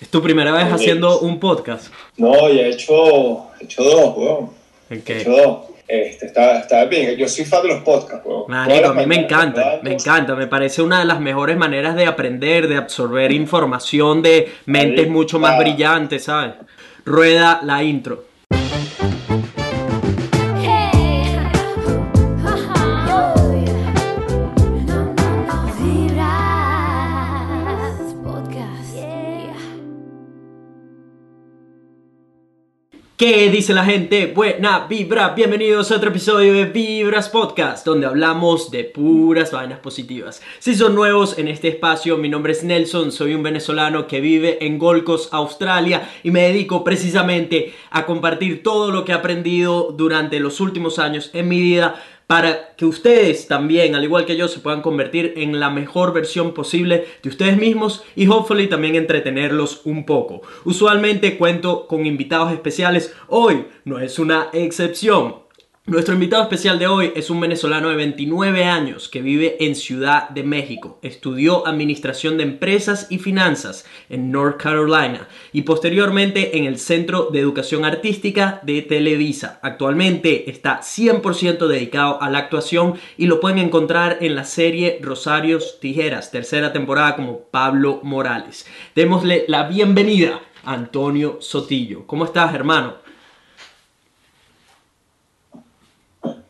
¿Es tu primera vez haciendo un podcast? No, ya he hecho, he hecho dos, weón. Okay. He hecho dos. Este, está, está bien, yo soy fan de los podcasts, weón. Marico, a mí me encanta, me encanta, me parece una de las mejores maneras de aprender, de absorber información de mentes Marico, mucho más ah. brillantes, ¿sabes? Rueda la intro. ¿Qué dice la gente? Buena vibra, bienvenidos a otro episodio de Vibras Podcast, donde hablamos de puras vainas positivas. Si son nuevos en este espacio, mi nombre es Nelson, soy un venezolano que vive en Gold Coast, Australia, y me dedico precisamente a compartir todo lo que he aprendido durante los últimos años en mi vida para que ustedes también, al igual que yo, se puedan convertir en la mejor versión posible de ustedes mismos y hopefully también entretenerlos un poco. Usualmente cuento con invitados especiales, hoy no es una excepción. Nuestro invitado especial de hoy es un venezolano de 29 años que vive en Ciudad de México. Estudió Administración de Empresas y Finanzas en North Carolina y posteriormente en el Centro de Educación Artística de Televisa. Actualmente está 100% dedicado a la actuación y lo pueden encontrar en la serie Rosarios Tijeras, tercera temporada como Pablo Morales. Démosle la bienvenida a Antonio Sotillo. ¿Cómo estás, hermano?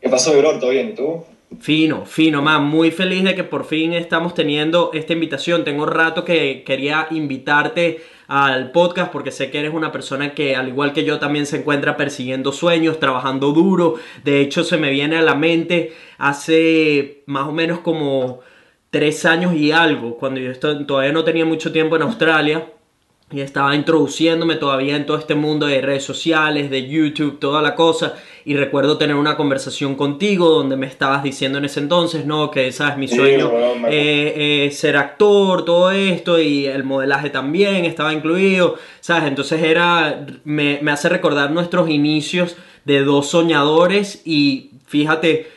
¿Qué pasó? ¿Todo bien? ¿Y tú? Fino, fino, man. Muy feliz de que por fin estamos teniendo esta invitación. Tengo rato que quería invitarte al podcast porque sé que eres una persona que, al igual que yo, también se encuentra persiguiendo sueños, trabajando duro. De hecho, se me viene a la mente hace más o menos como tres años y algo, cuando yo todavía no tenía mucho tiempo en Australia. Y estaba introduciéndome todavía en todo este mundo de redes sociales, de YouTube, toda la cosa. Y recuerdo tener una conversación contigo donde me estabas diciendo en ese entonces, no, que sabes, mi sueño eh, eh, ser actor, todo esto, y el modelaje también estaba incluido, ¿sabes? Entonces era, me, me hace recordar nuestros inicios de dos soñadores y fíjate,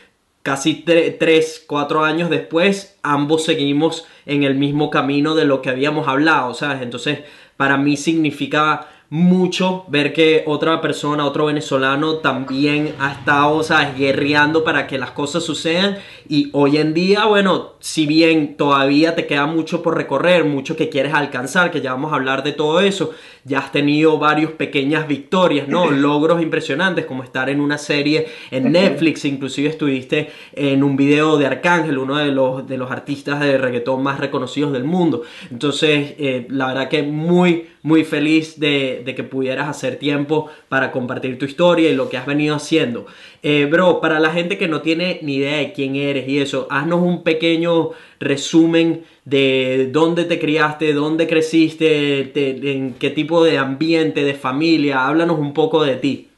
casi tre- tres, cuatro años después, ambos seguimos en el mismo camino de lo que habíamos hablado, ¿sabes? Entonces, para mí significa mucho ver que otra persona, otro venezolano también ha estado, ¿sabes? Guerreando para que las cosas sucedan y hoy en día, bueno, si bien todavía te queda mucho por recorrer, mucho que quieres alcanzar, que ya vamos a hablar de todo eso, ya has tenido varias pequeñas victorias, ¿no? Logros impresionantes como estar en una serie en Netflix, inclusive estuviste en un video de Arcángel, uno de los, de los artistas de reggaetón más reconocidos del mundo. Entonces, eh, la verdad que muy, muy feliz de, que pudieras hacer tiempo para compartir tu historia y lo que has venido haciendo. Eh, bro, para la gente que no tiene ni idea de quién eres y eso, haznos un pequeño resumen de dónde te criaste, dónde creciste, te- en qué tipo de ambiente, de familia. Háblanos un poco de ti.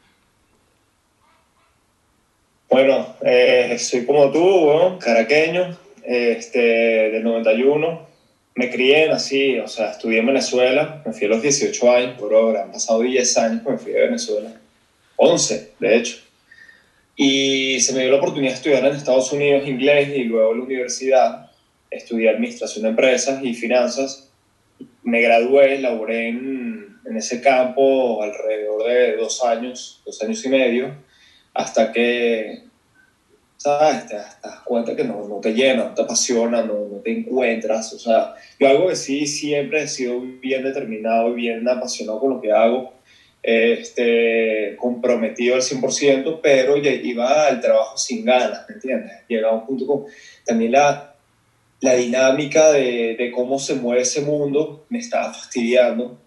Bueno, eh, soy como tú, weón, caraqueño, este, del 91. Me crié, nací, o sea, estudié en Venezuela. Me fui a los 18 años, por ahora. Han pasado 10 años me fui de Venezuela. 11, de hecho. Y se me dio la oportunidad de estudiar en Estados Unidos inglés y luego en la universidad. Estudié administración de empresas y finanzas. Me gradué, laboré en, en ese campo alrededor de dos años, dos años y medio hasta que, ¿sabes? Te, das cuenta que no, no te llena, no te apasiona, no te encuentras. O sea, yo algo que sí siempre he sido bien determinado y bien apasionado con lo que hago, este, comprometido al 100%, pero iba al trabajo sin ganas, ¿me entiendes? Llegaba a un punto con también la, la dinámica de, de cómo se mueve ese mundo me estaba fastidiando.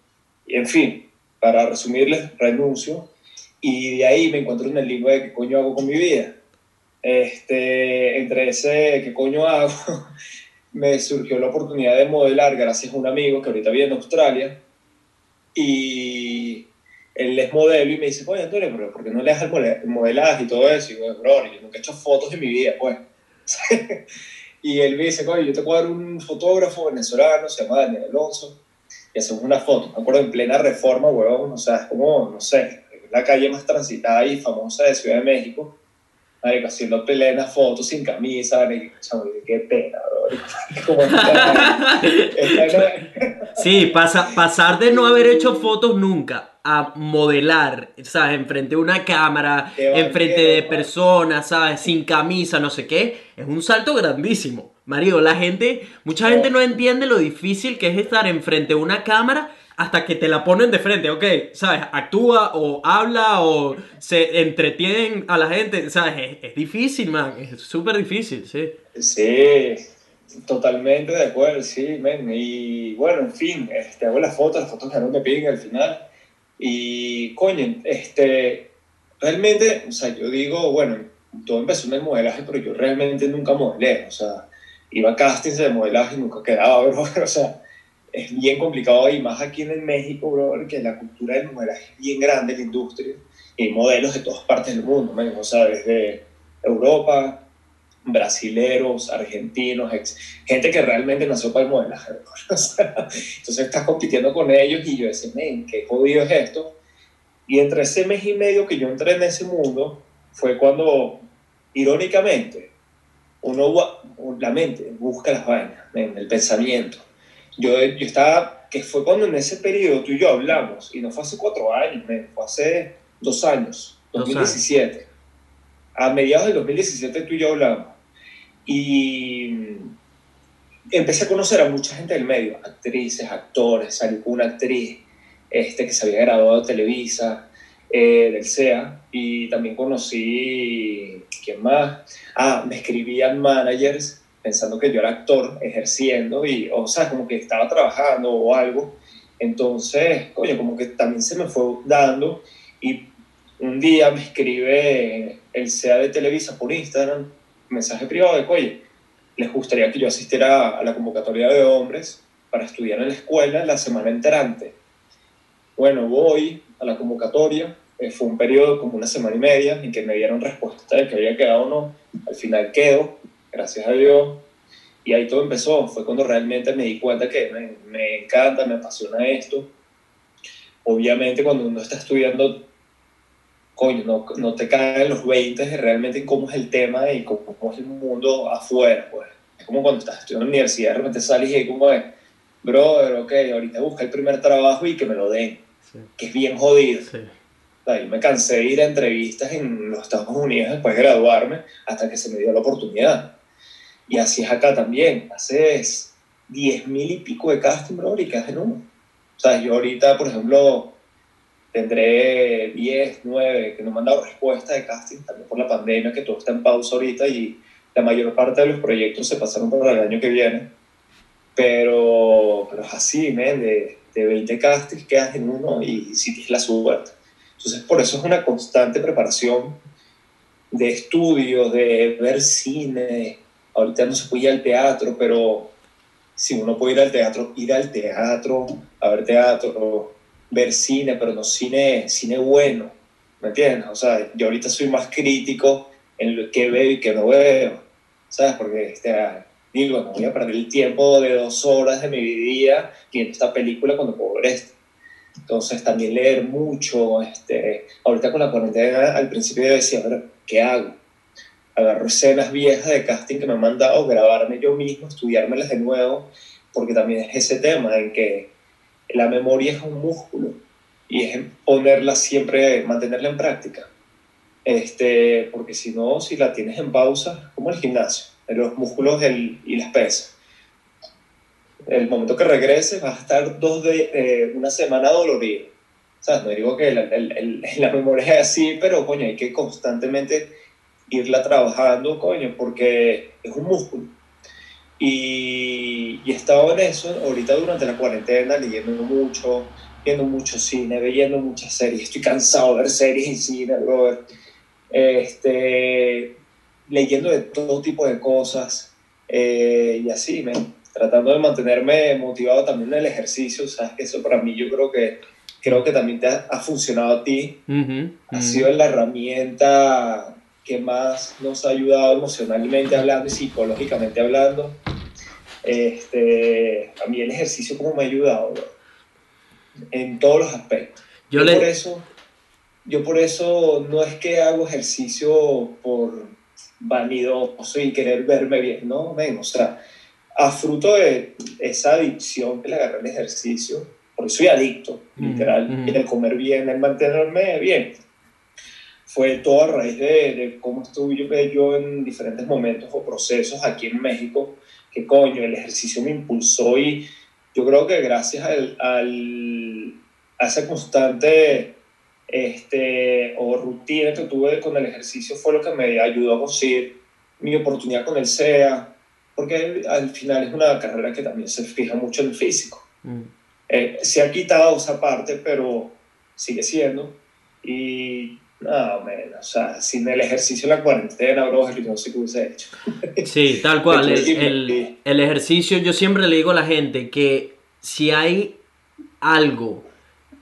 Y en fin, para resumirles, renuncio y de ahí me encuentro en el limbo de qué coño hago con mi vida. Este, entre ese qué coño hago, me surgió la oportunidad de modelar gracias a un amigo que ahorita vive en Australia y él es modelo y me dice, oye Antonio, pero ¿por qué no le das el modelaje y todo eso? Y yo, bro, yo nunca he hecho fotos en mi vida, pues. y él me dice, oye, yo te dar un fotógrafo venezolano, se llama Daniel Alonso, y hacemos una foto. Me acuerdo en plena reforma, huevón, o sea, es como, no sé, la calle más transitada y famosa de Ciudad de México. Marico, haciendo plenas fotos sin camisa, marico, qué pena, bro. Sí, pasa, pasar de no haber hecho fotos nunca a modelar, ¿sabes? Enfrente de una cámara, enfrente de personas, ¿sabes? Sin camisa, no sé qué. Es un salto grandísimo. Mario, la gente, mucha gente no entiende lo difícil que es estar enfrente de una cámara hasta que te la ponen de frente, ¿ok? ¿Sabes? Actúa o habla o se entretienen a la gente, ¿sabes? Es, es difícil, man. Es súper difícil, sí. Sí, totalmente de acuerdo, sí, men. Y bueno, en fin, este, hago las fotos, las fotos que no me piden al final. Y coño, este, realmente, o sea, yo digo, bueno, todo empezó en el modelaje, pero yo realmente nunca modelé, o sea, iba a castings de modelaje y nunca quedaba, bro, o sea, es bien complicado y más aquí en México, bro, que la cultura del modelaje es bien grande, la industria, y hay modelos de todas partes del mundo, men, o sea, desde Europa, brasileros, argentinos, ex- gente que realmente nació para el modelaje. bro. O sea, entonces estás compitiendo con ellos y yo decía, men, qué jodido es esto. Y entre ese mes y medio que yo entré en ese mundo fue cuando, irónicamente, uno, la mente busca las vainas, men, el pensamiento. Yo, yo estaba, que fue cuando en ese periodo tú y yo hablamos, y no fue hace cuatro años, men, fue hace dos años, Dos años. 2017 a mediados del 2017 tú y yo hablamos. Y empecé a conocer a mucha gente del medio, actrices, actores, salí con una actriz este, que se había graduado de Televisa, eh, del CEA, y también conocí, ¿quién más? Ah, me escribían managers pensando que yo era actor, ejerciendo, y, o sea, como que estaba trabajando o algo. Entonces, coño, como que también se me fue dando, y un día me escribe el CEA de Televisa por Instagram, mensaje privado de oye, les gustaría que yo asistiera a la convocatoria de hombres para estudiar en la escuela la semana entrante. Bueno, voy a la convocatoria, eh, fue un periodo como una semana y media en que me dieron respuesta de que había quedado o no. Al final quedo, gracias a Dios. Y ahí todo empezó, fue cuando realmente me di cuenta que me, me encanta, me apasiona esto. Obviamente cuando uno está estudiando coño, no, no te caen los 20 de realmente cómo es el tema y cómo, cómo es el mundo afuera, pues. Es como cuando estás estudiando en la universidad, de repente sales y es como de, brother, ok, ahorita busca el primer trabajo y que me lo den, Sí. que es bien jodido. sí. O sea, yo me cansé de ir a entrevistas en los Estados Unidos después de graduarme hasta que se me dio la oportunidad. Y así es acá también. Haces 10 mil y pico de casting, bro, y quedas en uno. O sea, yo ahorita, por ejemplo, tendré 10, 9, que no me han dado respuesta de casting, también por la pandemia, que todo está en pausa ahorita y la mayor parte de los proyectos se pasaron para el año que viene. Pero, pero es así, men, de, de 20 castings quedas en uno y si tienes la suerte. Entonces, por eso es una constante preparación de estudios, de ver cine. Ahorita no se puede ir al teatro, pero si uno puede ir al teatro, ir al teatro, a ver teatro, ver cine, pero no cine, cine bueno, ¿me entiendes? O sea, yo ahorita soy más crítico en lo que veo y que no veo, ¿sabes? Porque este, digo, no voy a perder el tiempo de dos horas de mi vida viendo esta película cuando puedo ver esta. Entonces también leer mucho, este, ahorita con la cuarentena al principio yo decía, a ver, ¿qué hago? Agarro escenas viejas de casting que me han mandado, grabarme yo mismo, estudiármelas de nuevo, porque también es ese tema en que la memoria es un músculo y es ponerla siempre, mantenerla en práctica. Este, porque si no, si la tienes en pausa, como el gimnasio, los músculos del- y las pesas. El momento que regreses vas a estar dos de, eh, una semana dolorido. Sea, no digo que la, el- el- la memoria es así, pero coño, hay que constantemente irla trabajando, coño, porque es un músculo. Y, y he estado en eso ahorita durante la cuarentena, leyendo mucho, viendo mucho cine, viendo muchas series. Estoy cansado de ver series y cine, brother. Este, leyendo de todo tipo de cosas eh, y así, men, tratando de mantenerme motivado también en el ejercicio. Sabes que eso para mí yo creo que, creo que también te ha, ha funcionado a ti. Ujú, Ha ujú. sido la herramienta que más nos ha ayudado emocionalmente hablando y psicológicamente hablando. Este, a mí el ejercicio como me ha ayudado bro, en todos los aspectos. Yo Por le, eso, yo por eso no es que hago ejercicio por vanidoso y querer verme bien, no, ven, o sea, a fruto de esa adicción que le agarré al ejercicio, porque soy adicto, Mm, literal, mm. y el comer bien, el mantenerme bien, fue todo a raíz de, de cómo estuve yo, yo en diferentes momentos o procesos aquí en México, que coño, el ejercicio me impulsó y yo creo que gracias al, al, a esa constante este, o rutina que tuve con el ejercicio fue lo que me ayudó a conseguir mi oportunidad con el SEA, porque al final es una carrera que también se fija mucho en el físico. Mm. Eh, se ha quitado esa parte, pero sigue siendo. Y no, man, o sea, sin el ejercicio en la cuarentena, bro, yo no sé qué hubiese hecho. Sí, tal cual. El, el- ejercicio, yo siempre le digo a la gente que si hay algo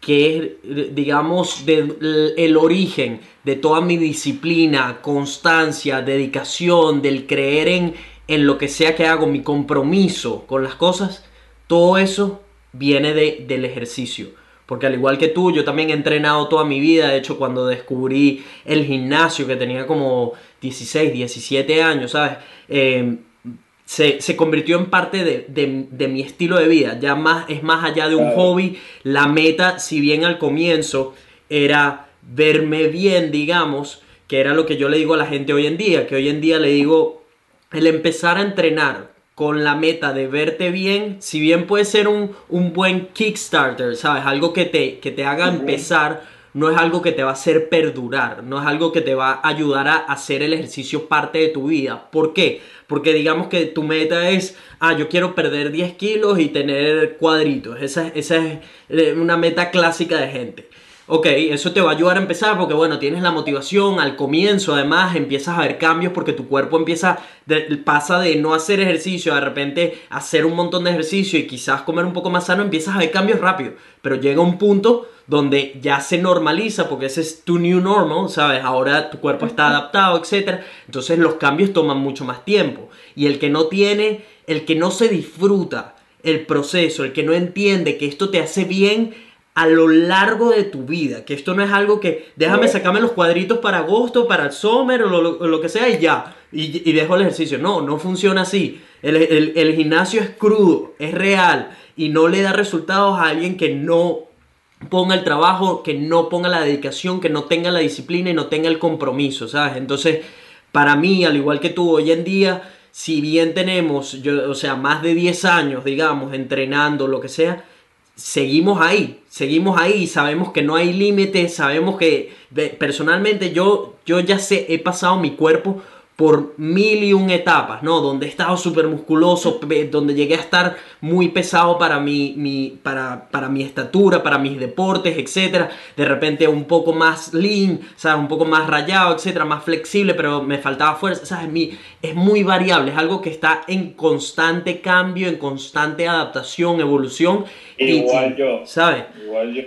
que es, digamos, del el origen de toda mi disciplina, constancia, dedicación, del creer en, en lo que sea que hago, mi compromiso con las cosas, todo eso viene de, del ejercicio. Porque al igual que tú, yo también he entrenado toda mi vida. De hecho, cuando descubrí el gimnasio, que tenía como 16, 17 años, ¿sabes? Eh, se, se convirtió en parte de, de- de mi estilo de vida. Ya más, es más allá de un hobby. La meta, si bien al comienzo era verme bien, digamos, que era lo que yo le digo a la gente hoy en día, que hoy en día le digo, el empezar a entrenar con la meta de verte bien, si bien puede ser un, un buen Kickstarter, ¿sabes? Algo que te, que te haga empezar, no es algo que te va a hacer perdurar, no es algo que te va a ayudar a hacer el ejercicio parte de tu vida. ¿Por qué? Porque digamos que tu meta es, ah, yo quiero perder 10 kilos y tener cuadritos. Esa, esa es eh, una meta clásica de gente. Ok, eso te va a ayudar a empezar porque bueno, tienes la motivación al comienzo, además empiezas a ver cambios porque tu cuerpo empieza, de- pasa de no hacer ejercicio a de repente hacer un montón de ejercicio y quizás comer un poco más sano, empiezas a ver cambios rápido, pero llega un punto donde ya se normaliza porque ese es tu new normal, ¿sabes? Ahora tu cuerpo está adaptado, etc. Entonces los cambios toman mucho más tiempo y el que no tiene, el que no se disfruta el proceso, el que no entiende que esto te hace bien, a lo largo de tu vida, que esto no es algo que déjame sacarme los cuadritos para agosto, para el summer o lo, lo- lo que sea y ya, y, y dejo el ejercicio. No, no funciona así. El, el- el gimnasio es crudo, es real y no le da resultados a alguien que no ponga el trabajo, que no ponga la dedicación, que no tenga la disciplina y no tenga el compromiso, ¿sabes? Entonces, para mí, al igual que tú, hoy en día, si bien tenemos, yo, o sea, más de 10 años, digamos, entrenando, lo que sea, seguimos ahí, seguimos ahí y sabemos que no hay límites, sabemos que personalmente yo, yo ya sé, he pasado mi cuerpo por mil y un etapas, ¿no? Donde he estado súper musculoso, donde llegué a estar muy pesado para mi, mi, para, para mi estatura, para mis deportes, etcétera. De repente un poco más lean, ¿sabes? Un poco más rayado, etcétera, más flexible, pero me faltaba fuerza, ¿sabes? Mi, es muy variable, es algo que está en constante cambio, en constante adaptación, evolución. Igual y, yo. ¿Sabes? Igual yo.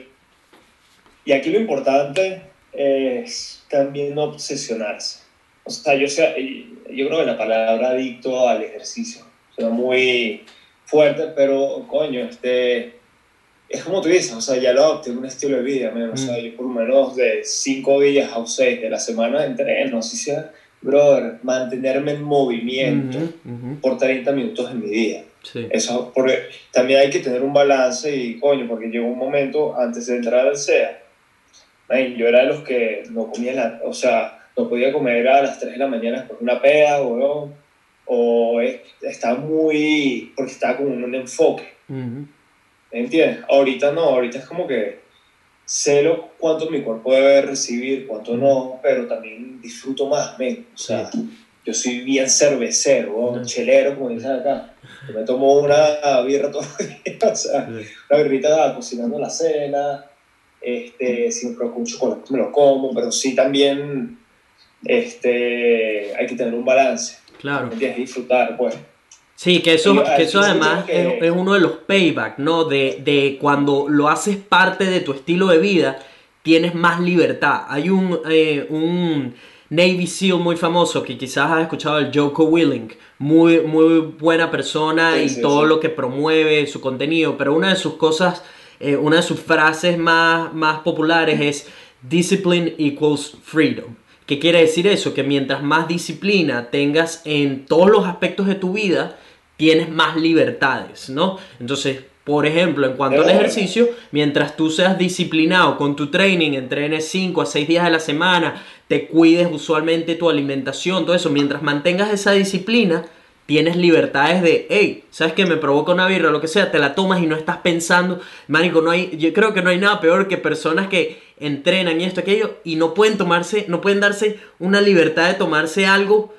Y aquí lo importante es también no obsesionarse. O sea, yo, sea, yo creo que la palabra adicto al ejercicio suena muy fuerte, pero coño, este, es como tú dices, o sea, ya lo adopté un estilo de vida, man. o sea, Mm. yo por lo menos de cinco días a seis de la semana entreno, así sea, brother, mantenerme en movimiento Ujú, ujú, por 30 minutos en mi día. sí. Eso, porque también hay que tener un balance y coño, porque llegó un momento antes de entrar al SEA, man, yo era de los que no comía, la, o sea, no podía comer a las 3 de la mañana por una peda, weón, o es- estaba muy, porque estaba como en un enfoque, Ujú. ¿me entiendes? Ahorita no, ahorita es como que sé lo, cuánto mi cuerpo debe recibir, cuánto no, pero también disfruto más, men, o sea, yo soy bien cervecero, chelero, como dicen acá. Yo me tomo una birra todo el día, o sea, Sí. una birrita cocinando la cena, este, si me provoca un chocolate me lo como, pero sí también este, hay que tener un balance, Claro. ¿me entiendes? Disfrutar, pues. Sí, que eso, que eso además que- es, es uno de los payback, ¿no? De, de cuando lo haces parte de tu estilo de vida, tienes más libertad. Hay un, eh, un Navy SEAL muy famoso que quizás has escuchado, el Joko Willing. Muy, muy buena persona Sí, y sí, todo sí. lo que promueve, su contenido. Pero una de sus cosas, eh, una de sus frases más, más populares es discipline equals freedom. ¿Qué quiere decir eso? Que mientras más disciplina tengas en todos los aspectos de tu vida, tienes más libertades, ¿no? Entonces, por ejemplo, en cuanto al Claro. ejercicio, mientras tú seas disciplinado con tu training, entrenes 5 a 6 días de la semana, te cuides usualmente tu alimentación, todo eso, mientras mantengas esa disciplina, tienes libertades de, hey, ¿sabes qué? Me provoca una birra, lo que sea, te la tomas y no estás pensando, marico, no hay, yo creo que no hay nada peor que personas que entrenan y esto, aquello, y no pueden tomarse, no pueden darse una libertad de tomarse algo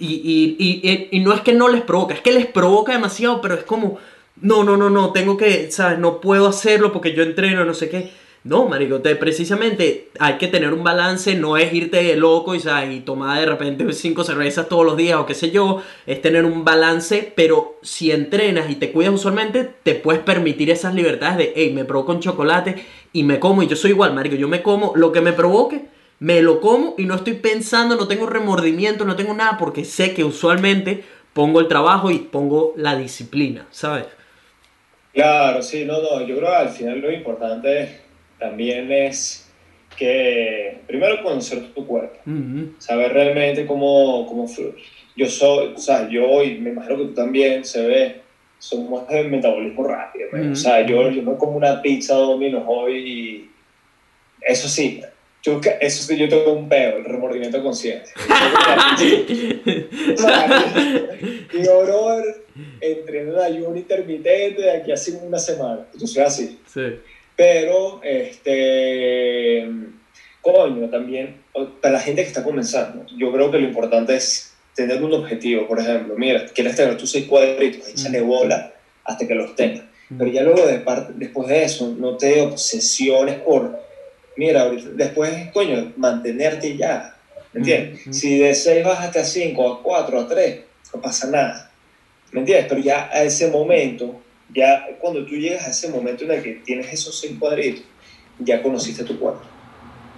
y, y, y- y no es que no les provoca, es que les provoca demasiado, pero es como, no, no, no, no, tengo que, ¿sabes? No puedo hacerlo porque yo entreno, no sé qué. No, marico, te, precisamente hay que tener un balance, no es irte loco y, tomar de repente cinco cervezas todos los días o qué sé yo, es tener un balance, pero si entrenas y te cuidas usualmente, te puedes permitir esas libertades de, hey, me provoco un chocolate y me como, y yo soy igual, marico, yo me como lo que me provoque, me lo como y no estoy pensando, no tengo remordimiento, no tengo nada, porque sé que usualmente pongo el trabajo y pongo la disciplina, ¿sabes? Claro, sí, no, no, yo creo que al final lo importante también es que primero conocer tu cuerpo, Ujú. saber realmente cómo, cómo fluye. Yo soy, o sea, yo y me imagino que tú también se ve, somos de metabolismo rápido, man. Ujú. o sea, yo, yo me como una pizza Domino's hoy y eso sí, yo, eso sí, yo tengo un peo, el remordimiento de conciencia. y bro, entreno en ayuno intermitente de aquí a hace una semana. Yo soy así. Sí. Pero, este, coño, también, para la gente que está comenzando, yo creo que lo importante es tener un objetivo. Por ejemplo, mira, quieres tener tus seis cuadritos, échale bola hasta que los tengas. Pero ya luego, de parte, después de eso, no te obsesiones por, mira, ahorita, después, coño, mantenerte ya. ¿Me entiendes? Ujú. Si de 6 bajaste a 5, a 4, a 3, no pasa nada. ¿Me entiendes? Pero ya a ese momento, ya cuando tú llegas a ese momento en el que tienes esos seis cuadritos, ya conociste tu cuerpo.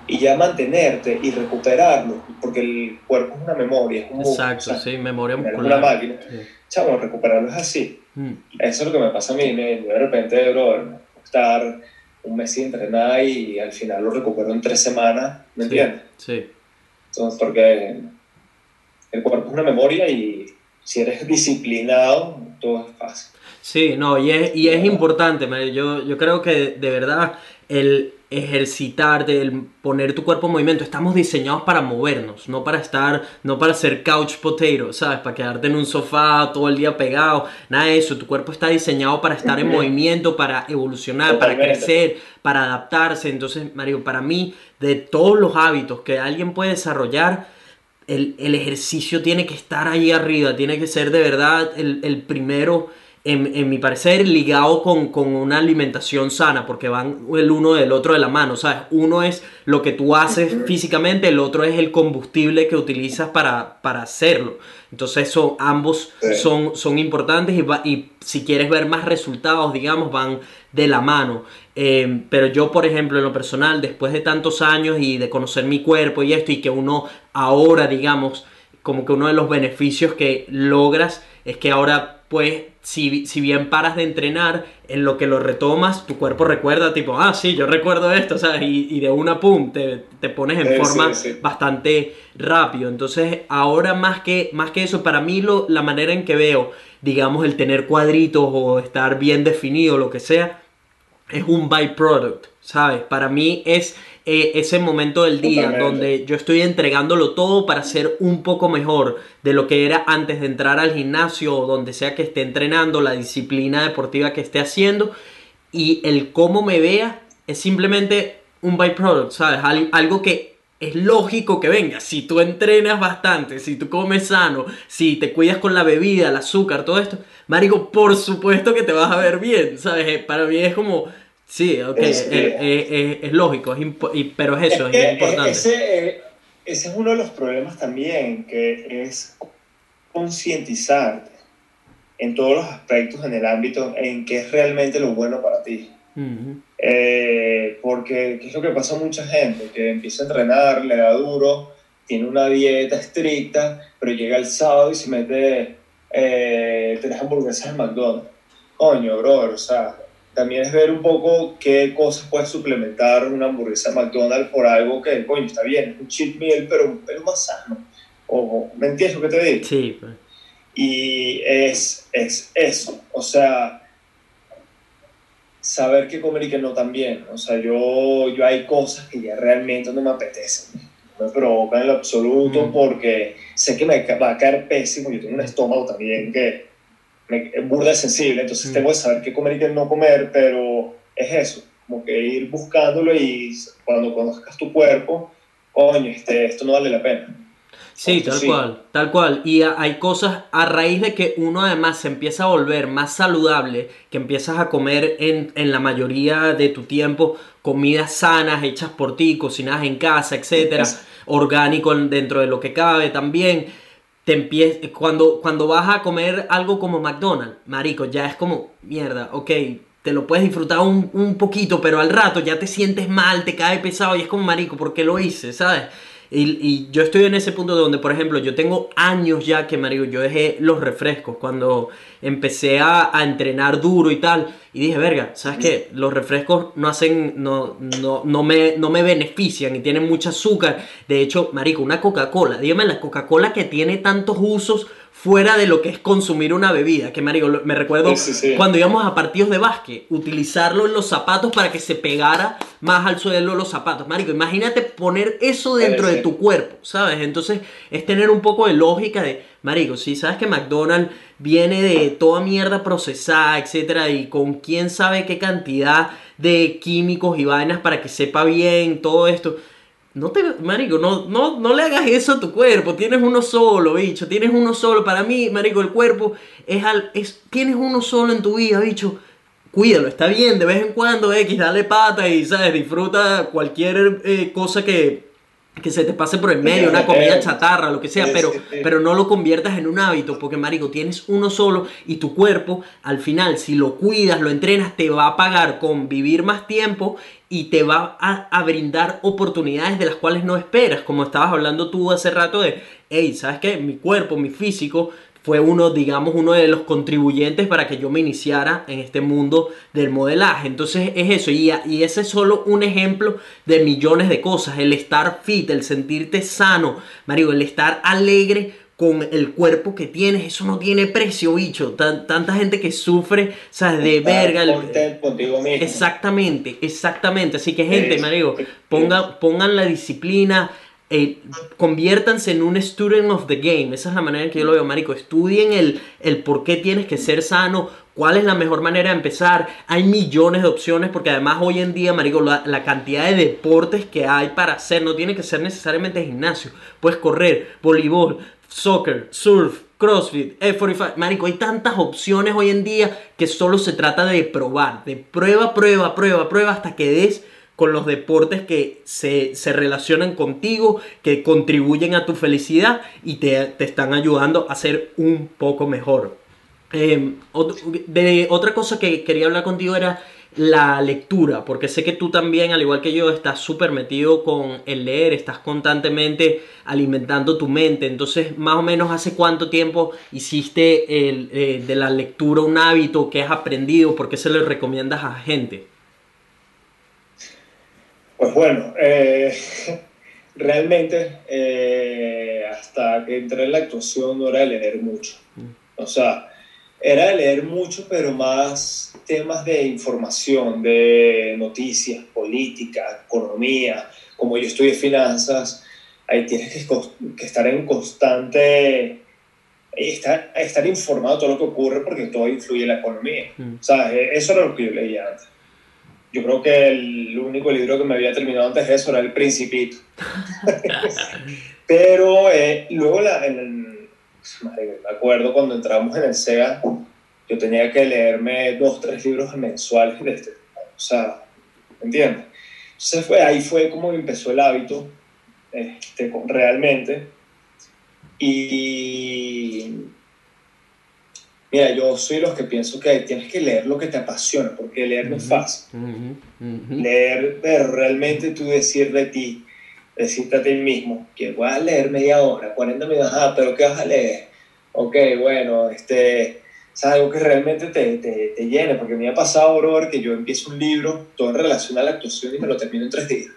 Y ya mantenerte y recuperarlo, porque el cuerpo es una memoria, es un Exacto, sea, sí, memoria es una muscular. máquina. Sí. Chamo, recuperarlo es así. Mm. Eso es lo que me pasa a mí. me- de repente, bro, estar un mes sin entrenar y al final lo recupero en tres semanas, ¿me Sí, entiendes? Sí. Entonces, porque el cuerpo es una memoria y si eres disciplinado, todo es fácil. Sí, no, y es, y es importante, Mario. Yo, yo creo que de verdad el ejercitarte, el poner tu cuerpo en movimiento, estamos diseñados para movernos, no para estar, no para ser couch potato, ¿sabes? Para quedarte en un sofá todo el día pegado, nada de eso. Tu cuerpo está diseñado para estar en movimiento, para evolucionar, para crecer, para adaptarse. Entonces, Mario, para mí, de todos los hábitos que alguien puede desarrollar, el, el ejercicio tiene que estar ahí arriba, tiene que ser de verdad el, el primero, en, en mi parecer, ligado con, con una alimentación sana, porque van el uno del otro de la mano, ¿sabes? Uno es lo que tú haces físicamente, el otro es el combustible que utilizas para, para hacerlo. Entonces son, ambos son, son importantes y, va- y si quieres ver más resultados, digamos, van de la mano. Eh, pero yo, por ejemplo, en lo personal, después de tantos años y de conocer mi cuerpo y esto, y que uno ahora, digamos, como que uno de los beneficios que logras es que ahora, pues, si, si bien paras de entrenar, en lo que lo retomas, tu cuerpo recuerda, tipo, ah, sí, yo recuerdo esto, ¿sabes? Y, y de una, pum, te, te pones en Sí, forma sí, sí. bastante rápido. Entonces, ahora más que, más que eso, para mí lo, la manera en que veo, digamos, el tener cuadritos o estar bien definido, lo que sea, es un byproduct, ¿sabes? Para mí es eh, ese momento del día Totalmente. donde yo estoy entregándolo todo para ser un poco mejor de lo que era antes de entrar al gimnasio o donde sea que esté entrenando, la disciplina deportiva que esté haciendo y el cómo me vea es simplemente un byproduct, ¿sabes? Al- algo que es lógico que venga. Si tú entrenas bastante, si tú comes sano, si te cuidas con la bebida, el azúcar, todo esto, Marico, por supuesto que te vas a ver bien, ¿sabes? Eh, Para mí es como, sí, ok, Es eh, que- eh, es lógico, es y- pero es eso, es, que, importante. Ese, ese es uno de los problemas también, que es concientizarte en todos los aspectos en el ámbito en qué es realmente lo bueno para ti. Ujú. Eh, porque ¿qué es lo que pasa a mucha gente? Que empieza a entrenar, le da duro, tiene una dieta estricta, pero llega el sábado y se mete eh, tres hamburguesas en McDonald's. Coño, brother, o sea, también es ver un poco qué cosas puedes suplementar una hamburguesa McDonald's por algo que, coño, está bien, es un cheat meal, pero, pero más sano. O, ¿Me entiendes lo que te digo? Sí, pues. Y es, es eso, o sea, saber qué comer y qué no también. O sea, yo, yo hay cosas que ya realmente no me apetecen, no me provocan en lo absoluto Mm. porque sé que me va a caer pésimo. Yo tengo un estómago también que me, es burda de sensible, entonces Mm. tengo que saber qué comer y qué no comer, pero es eso, como que ir buscándolo y cuando conozcas tu cuerpo, coño, este, esto no vale la pena. Sí, tal sí. cual, tal cual. Y a- hay cosas, a raíz de que uno además se empieza a volver más saludable, que empiezas a comer en, en la mayoría de tu tiempo comidas sanas, hechas por ti, cocinadas en casa, etcétera, Es- orgánico en- dentro de lo que cabe también. Te cuando, cuando vas a comer algo como McDonald's, marico, ya es como, mierda, ok, te lo puedes disfrutar un, un poquito, pero al rato ya te sientes mal, te cae pesado y es como, marico, ¿por qué lo hice? ¿Sabes? Y, y yo estoy en ese punto donde, por ejemplo, yo tengo años ya que, marico, yo dejé los refrescos cuando empecé a, a entrenar duro y tal. Y dije, verga, ¿sabes qué? Los refrescos no hacen, no, no, no, me, no me benefician y tienen mucho azúcar. De hecho, marico, una Coca-Cola, dígame la Coca-Cola que tiene tantos usos fuera de lo que es consumir una bebida. Que, marico, me recuerdo Sí, sí, sí. cuando íbamos a partidos de básquet, utilizarlo en los zapatos para que se pegara más al suelo los zapatos. Marico, imagínate poner eso dentro de tu cuerpo, ¿sabes? Entonces es tener un poco de lógica de, marico, si sabes que McDonald's viene de toda mierda procesada, etcétera, y con quién sabe qué cantidad de químicos y vainas para que sepa bien todo esto. No te, marico, no, no, no le hagas eso a tu cuerpo. Tienes uno solo, bicho. Tienes uno solo. Para mí, marico, el cuerpo es al, es, tienes uno solo en tu vida, bicho. Cuídalo, está bien, de vez en cuando, X, dale pata y, ¿sabes? Disfruta cualquier eh, cosa que, que se te pase por el medio, una comida chatarra, lo que sea, pero, pero no lo conviertas en un hábito, porque, marico, tienes uno solo y tu cuerpo, al final, si lo cuidas, lo entrenas, te va a pagar con vivir más tiempo y te va a, a brindar oportunidades de las cuales no esperas, como estabas hablando tú hace rato de, hey, ¿sabes qué? Mi cuerpo, mi físico fue uno, digamos, uno de los contribuyentes para que yo me iniciara en este mundo del modelaje. Entonces es eso, y, y ese es solo un ejemplo de millones de cosas. El estar fit, el sentirte sano, Mario, el estar alegre con el cuerpo que tienes, eso no tiene precio, bicho. Tan- tanta gente que sufre, ¿sabes? De Estar verga. el- contigo mismo. Exactamente, exactamente. Así que gente, es- pongan, pongan la disciplina, eh, conviértanse en un student of the game. Esa es la manera en que yo lo veo, marico. Estudien el, el por qué tienes que ser sano, cuál es la mejor manera de empezar. Hay millones de opciones porque además hoy en día, marico, la, la cantidad de deportes que hay para hacer no tiene que ser necesariamente gimnasio. Puedes correr, voleibol, soccer, surf, CrossFit, F45. Marico, hay tantas opciones hoy en día que solo se trata de probar, de prueba, prueba, prueba, prueba hasta que des con los deportes que se, se relacionan contigo, que contribuyen a tu felicidad y te, te están ayudando a ser un poco mejor. Ot- de, otra cosa que quería hablar contigo era la lectura, porque sé que tú también, al igual que yo, estás súper metido con el leer, estás constantemente alimentando tu mente. Entonces, más o menos, ¿hace cuánto tiempo hiciste el, eh, de la lectura un hábito que has aprendido? ¿Por qué se lo recomiendas a gente? Pues bueno, eh, realmente eh, hasta que entré en la actuación no era de leer mucho. O sea, era de leer mucho, pero más temas de información, de noticias, política, economía. Como yo estudié finanzas, ahí tienes que, estar en constante, estar, estar informado de todo lo que ocurre porque todo influye en la economía. Mm. O sea, eh, eso era lo que yo leía antes. Yo creo que el único libro que me había terminado antes de eso era El Principito. Pero eh, luego, la, en el- madre, me acuerdo cuando entramos en el SEGA, yo tenía que leerme dos, tres libros mensuales de este. O sea, ¿me entiendes? Entonces fue, ahí fue como empezó el hábito, este, realmente. Y mira, yo soy de los que pienso que tienes que leer lo que te apasiona, porque leer no es fácil Ujú, ujú. leer, pero realmente tú decir de ti, decirte a ti mismo, que voy a leer media hora, 40 minutos, ah, pero ¿qué vas a leer? Ok, bueno, este, sea, algo que realmente te, te, te llene, porque me ha pasado, brother, que yo empiezo un libro todo en relación a la actuación y me lo termino en tres días,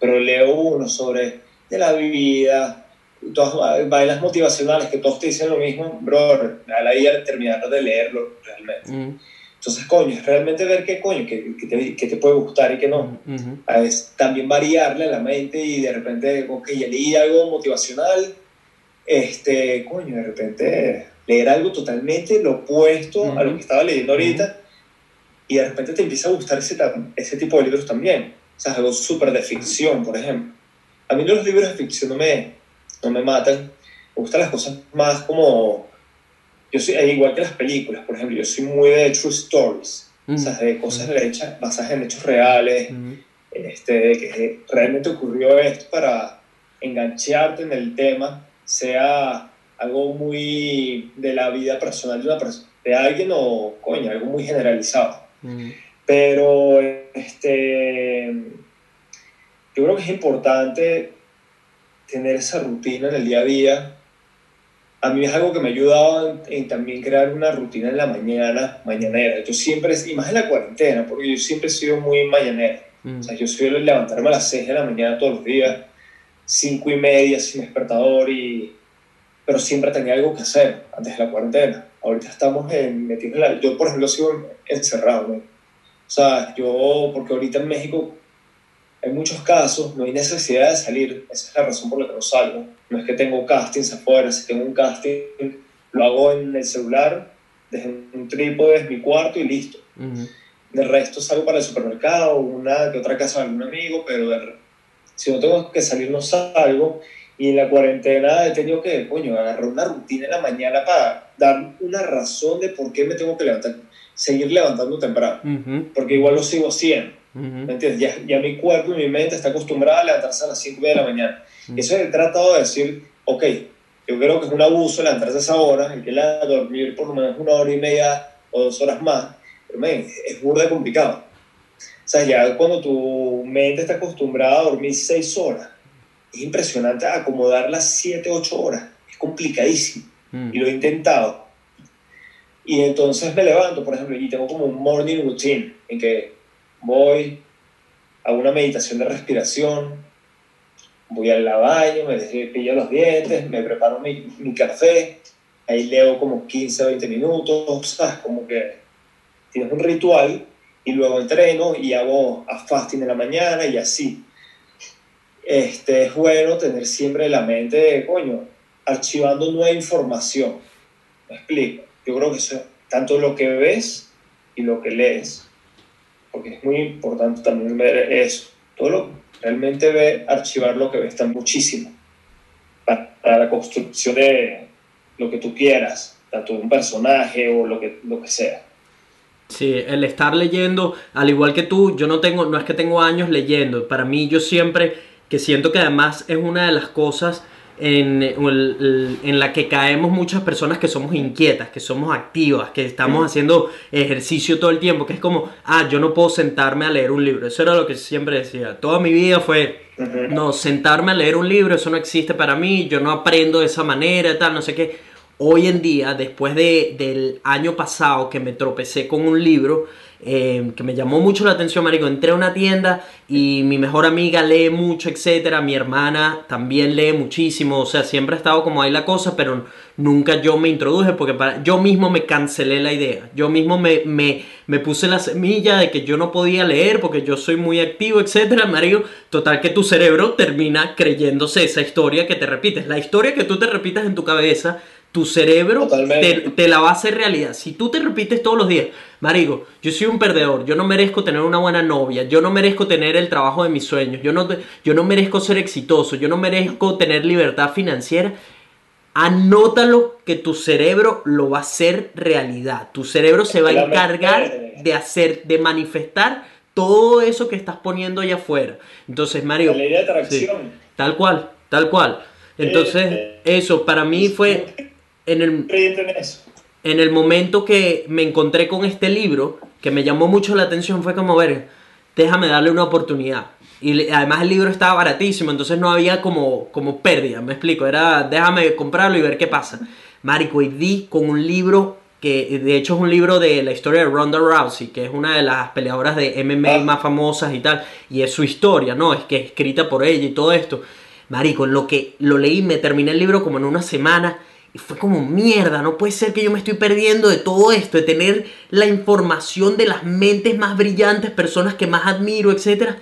pero leo uno sobre de la vida, todas bailas motivacionales que todos te dicen lo mismo, brother, a la idea de terminar de leerlo realmente. Mm, Entonces, coño, es realmente ver qué coño, que, que, te, que te puede gustar y que no. ujú. A veces también variarle a la mente y de repente, ok, ya leí algo motivacional, este, coño, de repente leer algo totalmente lo opuesto a lo que estaba leyendo ahorita y de repente te empieza a gustar ese, ese tipo de libros también. O sea, algo súper de ficción, por ejemplo. A mí los libros de ficción no me, no me matan, me gustan las cosas más como... Yo soy, eh, igual que las películas, por ejemplo, yo soy muy de true stories, o sea, Ujú. de cosas hechas, basadas en hechos reales, Ujú. este, de que realmente ocurrió esto para engancharte en el tema, sea algo muy de la vida personal de, una de alguien o, coño, algo muy generalizado. Ujú. Pero, este, yo creo que es importante tener esa rutina en el día a día. A mí es algo que me ha ayudado en, en también crear una rutina en la mañana, mañanera. Yo siempre, y más en la cuarentena, porque yo siempre he sido muy mañanero. O sea, yo suelo levantarme a las 6 de la mañana todos los días, 5 y media sin despertador, y... pero siempre tenía algo que hacer antes de la cuarentena. Ahorita estamos en, metidos en la... Yo, por ejemplo, sigo encerrado, ¿no? O sea, yo, porque ahorita en México hay muchos casos, no hay necesidad de salir, esa es la razón por la que no salgo. No es que tengo castings afuera, si tengo un casting, lo hago en el celular, desde un trípode, desde mi cuarto y listo. Ujú. De resto salgo para el supermercado, una que otra casa de algún amigo, pero de si no tengo que salir no salgo. Y en la cuarentena he tenido que, coño, agarrar una rutina en la mañana para dar una razón de por qué me tengo que levantar, seguir levantando temprano. Ujú. Porque igual lo sigo haciendo, ¿me entiendes? Ya, ya mi cuerpo y mi mente está acostumbrada a levantarse a las 5 de la mañana. Y eso he tratado de decir, ok, yo creo que es un abuso levantarse a esa hora, hay que la- dormir por lo menos una hora y media o dos horas más, pero men, es burda complicado. O sea, ya cuando tu mente está acostumbrada a dormir seis horas, es impresionante acomodar las siete, ocho horas, es complicadísimo Ujú. y lo he intentado. Y entonces me levanto, por ejemplo, y tengo como un morning routine en que voy a una meditación de respiración, voy al baño, me cepillo los dientes, me preparo mi, mi café, ahí leo como 15 o 20 minutos, ¿sabes? Como que tienes un ritual y luego entreno y hago a fasting en la mañana y así. Este, es bueno tener siempre la mente, coño, archivando nueva información. ¿Me explico? Yo creo que eso, tanto lo que ves y lo que lees, porque es muy importante también ver eso. Todo lo realmente ve, archivar lo que ves está muchísimo para, para la construcción de lo que tú quieras, tanto de un personaje o lo que, lo que sea. Sí, el estar leyendo, al igual que tú, yo no tengo, no es que tengo años leyendo. Para mí, yo siempre, que siento que además es una de las cosas en, en la que caemos muchas personas que somos inquietas, que somos activas, que estamos haciendo ejercicio todo el tiempo, que es como, ah, yo no puedo sentarme a leer un libro. Eso era lo que siempre decía. Toda mi vida fue, no, sentarme a leer un libro, eso no existe para mí, yo no aprendo de esa manera, tal, no sé qué. Hoy en día, después de, del año pasado que me tropecé con un libro eh, que me llamó mucho la atención, marico, entré a una tienda y mi mejor amiga lee mucho, etcétera, mi hermana también lee muchísimo, o sea, siempre ha estado como ahí la cosa, pero nunca yo me introduje porque para, yo mismo me cancelé la idea, yo mismo me, me, me puse la semilla de que yo no podía leer porque yo soy muy activo, etcétera, marico, total que tu cerebro termina creyéndose esa historia que te repites, la historia que tú te repitas en tu cabeza, tu cerebro te, la va a hacer realidad. Si tú te repites todos los días, Marico, yo soy un perdedor, yo no merezco tener una buena novia, yo no merezco tener el trabajo de mis sueños, yo no, yo no merezco ser exitoso, yo no merezco tener libertad financiera. Anótalo que tu cerebro lo va a hacer realidad. Tu cerebro se va a encargar de hacer, de manifestar todo eso que estás poniendo allá afuera. Entonces, Mario, La de atracción. tal cual, tal cual. Entonces, Eh, eso para mí fue en el, en eso. en el momento que me encontré con este libro, que me llamó mucho la atención, fue como, ver, déjame darle una oportunidad. Y además el libro estaba baratísimo, entonces no había como, como pérdida, me explico, era déjame comprarlo y ver qué pasa. Marico, y di con un libro que de hecho es un libro de la historia de Ronda Rousey, que es una de las peleadoras de MMA Ah. más famosas y tal, y es su historia, ¿no? Es que es escrita por ella y todo esto. Marico, lo que lo leí, me terminé el libro como en una semana y fue como mierda, no puede ser que yo me estoy perdiendo de todo esto, de tener la información de las mentes más brillantes, personas que más admiro, etcétera,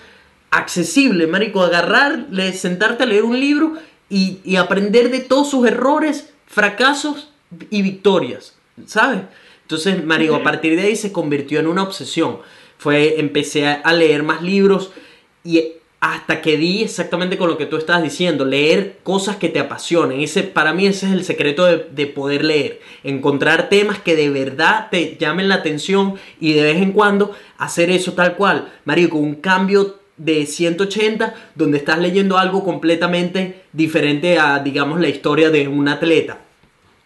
accesible, marico, agarrar, sentarte a leer un libro y, y aprender de todos sus errores, fracasos y victorias, ¿sabes? Entonces, marico, a partir de ahí se convirtió en una obsesión. Fue, empecé a, a leer más libros y hasta que di exactamente con lo que tú estás diciendo, leer cosas que te apasionen. Ese, para mí ese es el secreto de, de poder leer. Encontrar temas que de verdad te llamen la atención y de vez en cuando hacer eso tal cual. Marico, un cambio de 180 donde estás leyendo algo completamente diferente a, digamos, la historia de un atleta.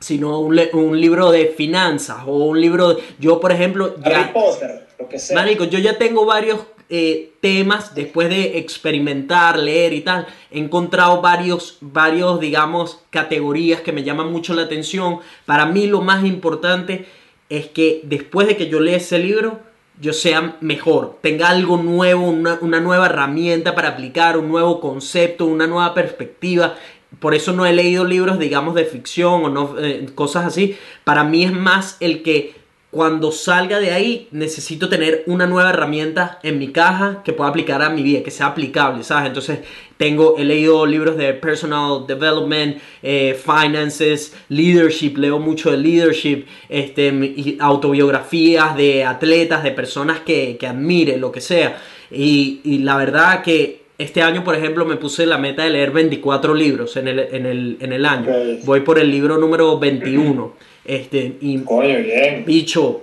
Sino un, un libro de finanzas o un libro... de- yo, por ejemplo, ya... Harry Potter, lo que sea. Marico, yo ya tengo varios eh, temas después de experimentar, leer y tal. He encontrado varios, varios, digamos, categorías que me llaman mucho la atención. Para mí lo más importante es que después de que yo lea ese libro, yo sea mejor, tenga algo nuevo, una, una nueva herramienta para aplicar, un nuevo concepto, una nueva perspectiva. Por eso no he leído libros, digamos, de ficción o no, eh, cosas así. Para mí es más el que cuando salga de ahí necesito tener una nueva herramienta en mi caja que pueda aplicar a mi vida, que sea aplicable, ¿sabes? Entonces tengo, he leído libros de personal development, eh, finances, leadership, leo mucho de leadership, este, y autobiografías de atletas, de personas que, que admire, lo que sea. Y, y la verdad que este año, por ejemplo, me puse la meta de leer 24 libros en el, en el, en el año. Voy por el libro número 21. Este, y Coño, bien. bicho,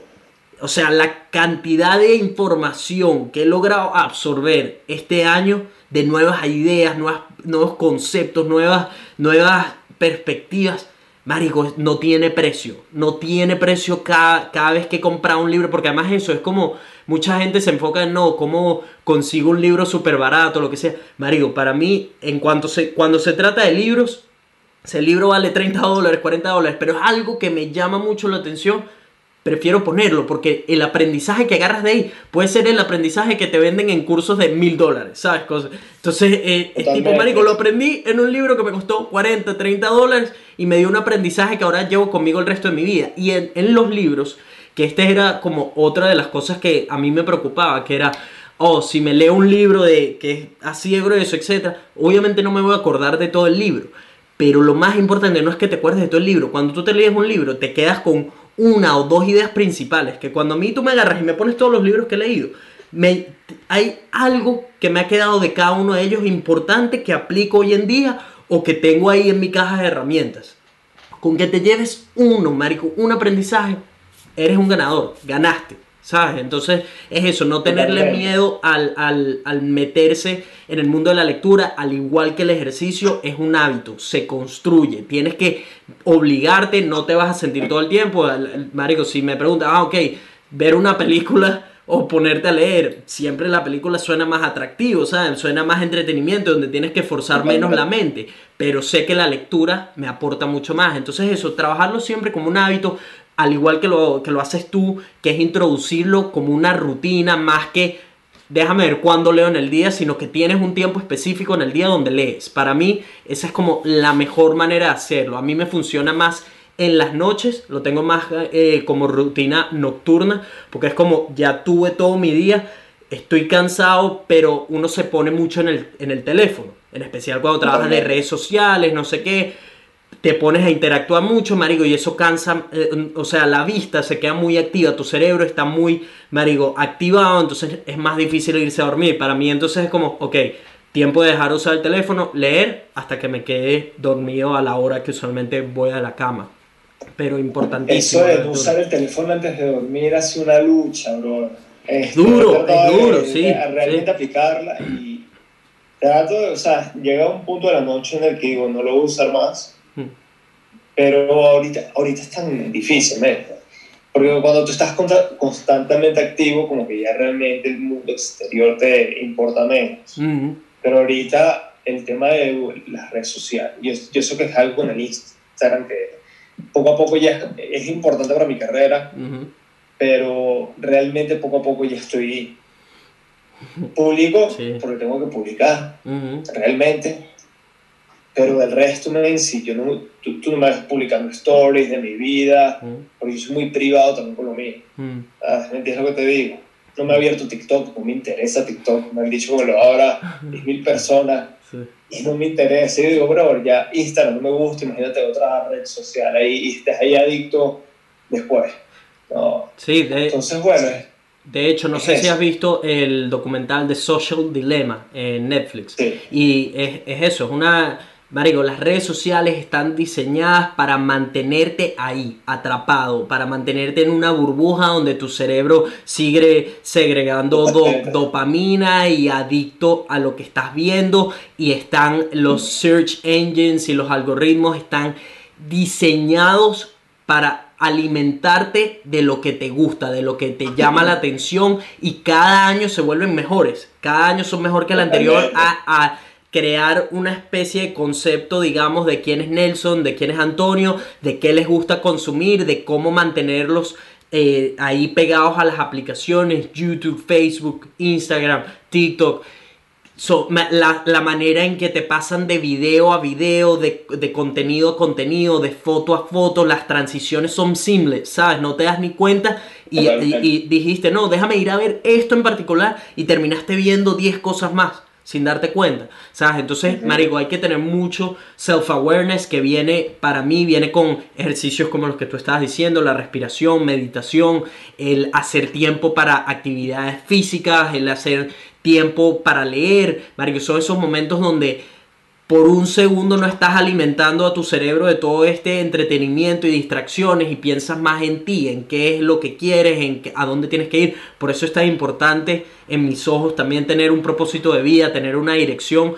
o sea, la cantidad de información que he logrado absorber este año de nuevas ideas, nuevas, nuevos conceptos, nuevas, nuevas perspectivas, marico, no tiene precio. No tiene precio cada, cada vez que compra un libro, porque además eso es como mucha gente se enfoca en no, cómo consigo un libro súper barato, lo que sea. Marico, para mí, en cuanto se, cuando se trata de libros, si el libro vale 30 dólares, 40 dólares, pero es algo que me llama mucho la atención, prefiero ponerlo porque el aprendizaje que agarras de ahí puede ser el aprendizaje que te venden en cursos de mil dólares, ¿sabes? Cosas. Entonces, eh, es tipo, marico, lo aprendí en un libro que me costó 40, 30 dólares y me dio un aprendizaje que ahora llevo conmigo el resto de mi vida. Y en, en los libros, que este era como otra de las cosas que a mí me preocupaba, que era, oh, si me leo un libro de que es así de grueso, etcétera, obviamente no me voy a acordar de todo el libro. Pero lo más importante no es que te acuerdes de todo el libro. Cuando tú te lees un libro, te quedas con una o dos ideas principales. Que cuando a mí tú me agarras y me pones todos los libros que he leído, hay algo que me ha quedado de cada uno de ellos importante que aplico hoy en día o que tengo ahí en mi caja de herramientas. Con que te lleves uno, marico, un aprendizaje, eres un ganador, ganaste, ¿sabes? Entonces es eso, no tenerle miedo al, al, al meterse en el mundo de la lectura, al igual que el ejercicio, es un hábito, se construye, tienes que obligarte, no te vas a sentir todo el tiempo, marico, si me preguntas, ah, ok, ver una película o ponerte a leer, siempre la película suena más atractivo, ¿sabes? Suena más entretenimiento, donde tienes que forzar menos la mente, pero sé que la lectura me aporta mucho más. Entonces eso, trabajarlo siempre como un hábito, al igual que lo, que lo haces tú, que es introducirlo como una rutina, más que déjame ver cuándo leo en el día, sino que tienes un tiempo específico en el día donde lees. Para mí, esa es como la mejor manera de hacerlo. A mí me funciona más en las noches, lo tengo más eh, como rutina nocturna, porque es como ya tuve todo mi día, estoy cansado, pero uno se pone mucho en el, en el teléfono, en especial cuando trabajas de redes sociales, no sé qué, te pones a interactuar mucho, marico, y eso cansa, eh, o sea, la vista se queda muy activa, tu cerebro está muy, marico, activado, entonces es más difícil irse a dormir. Para mí entonces es como, ok, tiempo de dejar de usar el teléfono, leer hasta que me quede dormido a la hora que usualmente voy a la cama. Pero importantísimo. Eso de usar el teléfono antes de dormir ha sido una lucha, bro. Este, Duro, es de- duro, de sí, Realmente sí. aplicarla y trato de, o sea, llega un punto de la noche en el que digo, no lo voy a usar más. Pero ahorita, ahorita es tan difícil, ¿me? Porque cuando tú estás consta- constantemente activo, como que ya realmente el mundo exterior te importa menos. Ujú. Pero ahorita el tema de las redes sociales, yo, yo sé que es algo con el Instagram que poco a poco ya es, es importante para mi carrera, Ujú. pero realmente poco a poco ya estoy publico Sí. porque tengo que publicar Ujú. realmente, pero del resto me sí, yo no, tú, tú no me ves publicando stories de mi vida, Ujú. porque yo soy muy privado también con lo mío. Ujú. Ah, ¿Me entiendes lo que te digo? No me he abierto TikTok, no me interesa TikTok, me han dicho que lo abra 10.000 personas Sí. y no me interesa. Y yo digo, bro, ya Instagram no me gusta, imagínate otra red social ahí y estés ahí adicto después. No. Sí, de, Entonces, bueno, es- de hecho, no es sé si has visto el documental de Social Dilemma en Netflix. sí. Y es, es eso, es una... Marico, las redes sociales están diseñadas para mantenerte ahí, atrapado, para mantenerte en una burbuja donde tu cerebro sigue segregando do- dopamina y adicto a lo que estás viendo y están los search engines y los algoritmos están diseñados para alimentarte de lo que te gusta, de lo que te llama la atención y cada año se vuelven mejores. Cada año son mejor que el anterior Totalmente. a, a crear una especie de concepto, digamos, de quién es Nelson, de quién es Antonio, de qué les gusta consumir, de cómo mantenerlos eh, ahí pegados a las aplicaciones, YouTube, Facebook, Instagram, TikTok. So, la, la manera en que te pasan de video a video, de, de contenido a contenido, de foto a foto, las transiciones son seamless, ¿sabes? No te das ni cuenta y, y- Totalmente. y dijiste, no, déjame ir a ver esto en particular y terminaste viendo 10 cosas más sin darte cuenta, ¿sabes? Entonces, marico, hay que tener mucho self-awareness que viene, para mí, viene con ejercicios como los que tú estabas diciendo, la respiración, meditación, el hacer tiempo para actividades físicas, el hacer tiempo para leer, marico, son esos momentos donde por un segundo no estás alimentando a tu cerebro de todo este entretenimiento y distracciones y piensas más en ti, en qué es lo que quieres, en qué- a dónde tienes que ir. Por eso es tan importante en mis ojos también tener un propósito de vida, tener una dirección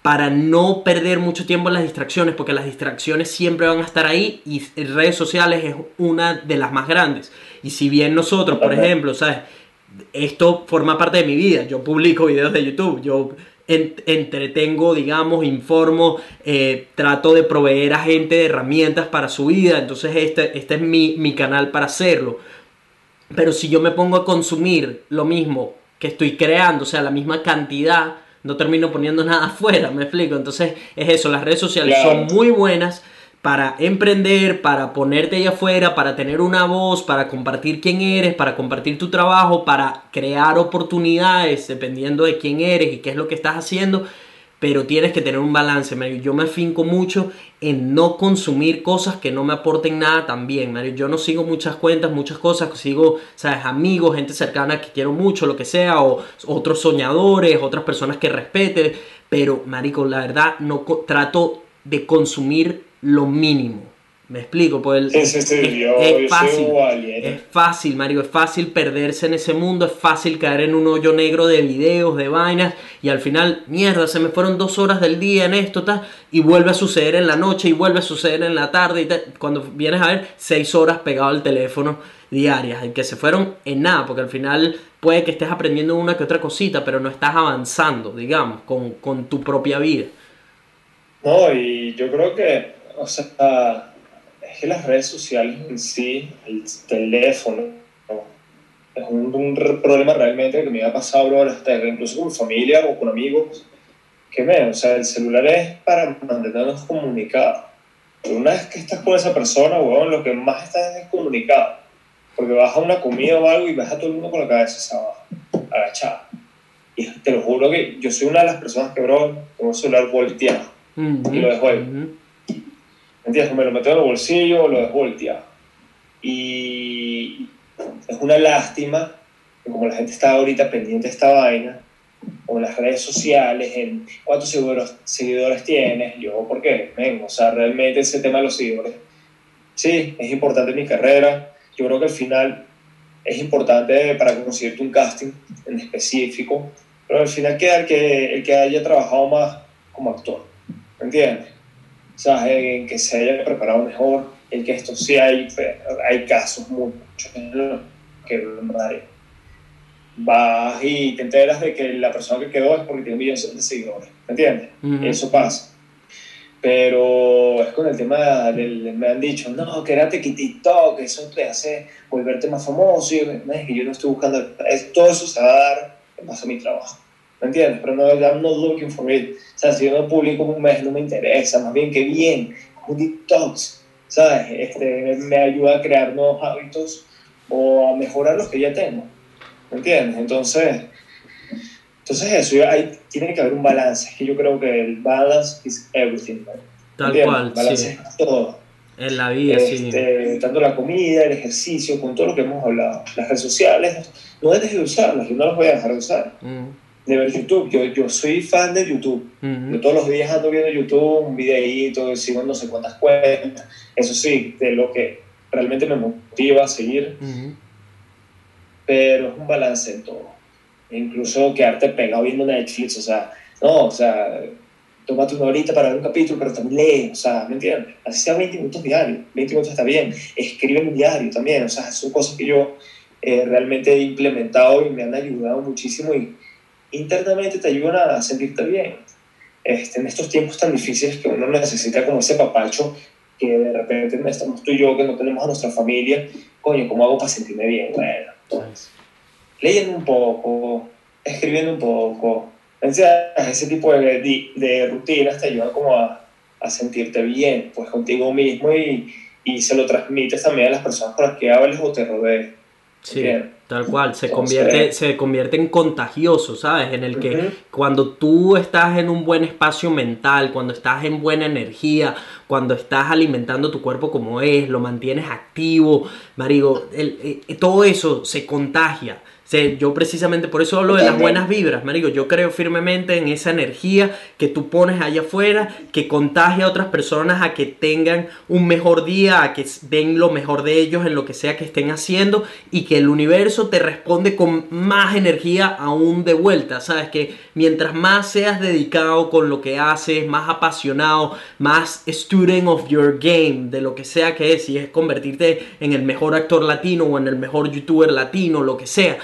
para no perder mucho tiempo en las distracciones, porque las distracciones siempre van a estar ahí y redes sociales es una de las más grandes. Y si bien nosotros, por ejemplo, ¿sabes? Esto forma parte de mi vida. Yo publico videos de YouTube, yo en- entretengo, digamos, informo, eh, trato de proveer a gente de herramientas para su vida. Entonces este, este es mi, mi canal para hacerlo. Pero si yo me pongo a consumir lo mismo que estoy creando, o sea, la misma cantidad, no termino poniendo nada afuera, me explico. Entonces es eso, las redes sociales son muy buenas para emprender, para ponerte ahí afuera, para tener una voz, para compartir quién eres, para compartir tu trabajo, para crear oportunidades dependiendo de quién eres y qué es lo que estás haciendo. Pero tienes que tener un balance, Mario. Yo me finco mucho en no consumir cosas que no me aporten nada también, Mario. Yo no sigo muchas cuentas, muchas cosas. Sigo, sabes, amigos, gente cercana que quiero mucho, lo que sea, o otros soñadores, otras personas que respete. Pero, Marico, la verdad, no trato de consumir lo mínimo. ¿Me explico? Pues el- Sí, sí, sí, es, yo- es yo fácil. Es fácil, Mario, es fácil perderse en ese mundo, es fácil caer en un hoyo negro de videos, de vainas, y al final, mierda, se me fueron dos horas del día en esto, tal, y vuelve a suceder en la noche, y vuelve a suceder en la tarde, y tal. cuando vienes a ver, seis horas pegado al teléfono diarias, y que se fueron en nada, porque al final puede que estés aprendiendo una que otra cosita, pero no estás avanzando, digamos, con, con tu propia vida. No, y yo creo que, o sea, es que las redes sociales en sí, el teléfono, ¿no? es un, un problema realmente que me ha pasado, bro, hasta incluso con mi familia o con amigos, que me, o sea, el celular es para mantenernos comunicados. Pero una vez que estás con esa persona, weón, lo que más estás es comunicado. Porque vas a una comida o algo y vas a todo el mundo con la cabeza abajo, agachada. Y te lo juro que yo soy una de las personas que, bro, tengo el celular volteado. Ujú, Y lo dejo ahí. ujú. ¿Me entiendes? Me lo meto en el bolsillo lo dejo volteado. Y es una lástima que como la gente está ahorita pendiente de esta vaina, o en las redes sociales, en cuántos seguidores, seguidores tienes, yo, ¿por qué? Men, o sea, realmente ese tema de los seguidores, sí, es importante en mi carrera. Yo creo que al final es importante para conseguirte un casting en específico, pero al final queda el que, el que haya trabajado más como actor, ¿me entiendes? O sea, en que se haya preparado mejor, en que esto sí hay, hay casos muchos que vas y te enteras de que la persona que quedó es porque tiene millones de seguidores, ¿me entiendes? Ujú. Eso pasa. pero es con el tema del, me han dicho, no, quédate que TikTok, eso te hace volverte más famoso, y yo, "No, estoy buscando, es- todo eso se va a dar en base a mi trabajo, ¿me entiendes? Pero no, I'm not looking for it, o sea, si yo no publico un mes no me interesa, más bien que bien, un TikTok, ¿sabes? Este, me ayuda a crear nuevos hábitos o a mejorar los que ya tengo, ¿me entiendes? Entonces, entonces eso, hay, tiene que haber un balance, es que yo creo que el balance is everything, ¿me Tal entiendes? cual, balance sí. es todo. En la vida, sí. Este, tanto la comida, el ejercicio, con todo lo que hemos hablado. Las redes sociales, no dejes de usarlas, yo no las voy a dejar de usar. Mm, De ver YouTube, yo, yo soy fan de YouTube. mm, Yo todos los días ando viendo YouTube, un videíto, sigo no sé cuántas cuentas. Eso sí, de lo que realmente me motiva a seguir, mm. pero es un balance en todo. Incluso quedarte pegado viendo Netflix, o sea, no, o sea, tómate una horita para ver un capítulo, pero también lee, o sea, ¿me entiendes? Así sea 20 minutos diarios, 20 minutos está bien, escribe en un diario también, o sea, son cosas que yo eh, realmente he implementado y me han ayudado muchísimo y internamente te ayudan a sentirte bien. Este, en estos tiempos tan difíciles que uno necesita como ese papacho que de repente no estamos tú y yo, que no tenemos a nuestra familia, coño, ¿cómo hago para sentirme bien? Bueno, leyendo un poco, escribiendo un poco, ese tipo de, de, de rutinas te ayudan como a, a sentirte bien, pues contigo mismo y, y se lo transmites también a las personas con las que hables o te rodees. Sí, tal cual, se convierte, se convierte en contagioso, ¿sabes? En el que cuando tú estás en un buen espacio mental, cuando estás en buena energía, cuando estás alimentando tu cuerpo como es, lo mantienes activo, marico, el- eh, todo eso se contagia. Yo precisamente por eso hablo de las buenas vibras, marico. Yo creo firmemente en esa energía que tú pones allá afuera, que contagia a otras personas a que tengan un mejor día, a que den lo mejor de ellos en lo que sea que estén haciendo y que el universo te responde con más energía aún de vuelta, ¿sabes? Que mientras más seas dedicado con lo que haces, más apasionado, más student of your game, de lo que sea que es, si es convertirte en el mejor actor latino o en el mejor youtuber latino, lo que sea.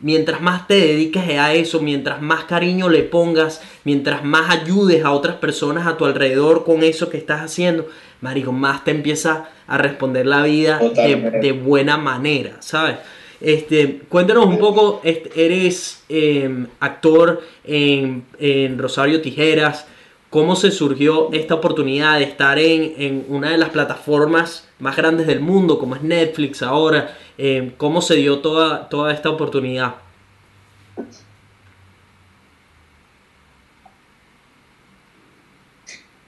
Mientras más te dediques a eso, mientras más cariño le pongas, mientras más ayudes a otras personas a tu alrededor con eso que estás haciendo, marico, más te empieza a responder la vida de, buena manera, ¿sabes? Este, cuéntanos un poco, eres eh, actor en, en Rosario Tijeras, ¿cómo se surgió esta oportunidad de estar en, en una de las plataformas más grandes del mundo, como es Netflix ahora? Eh, ¿Cómo se dio toda, toda esta oportunidad?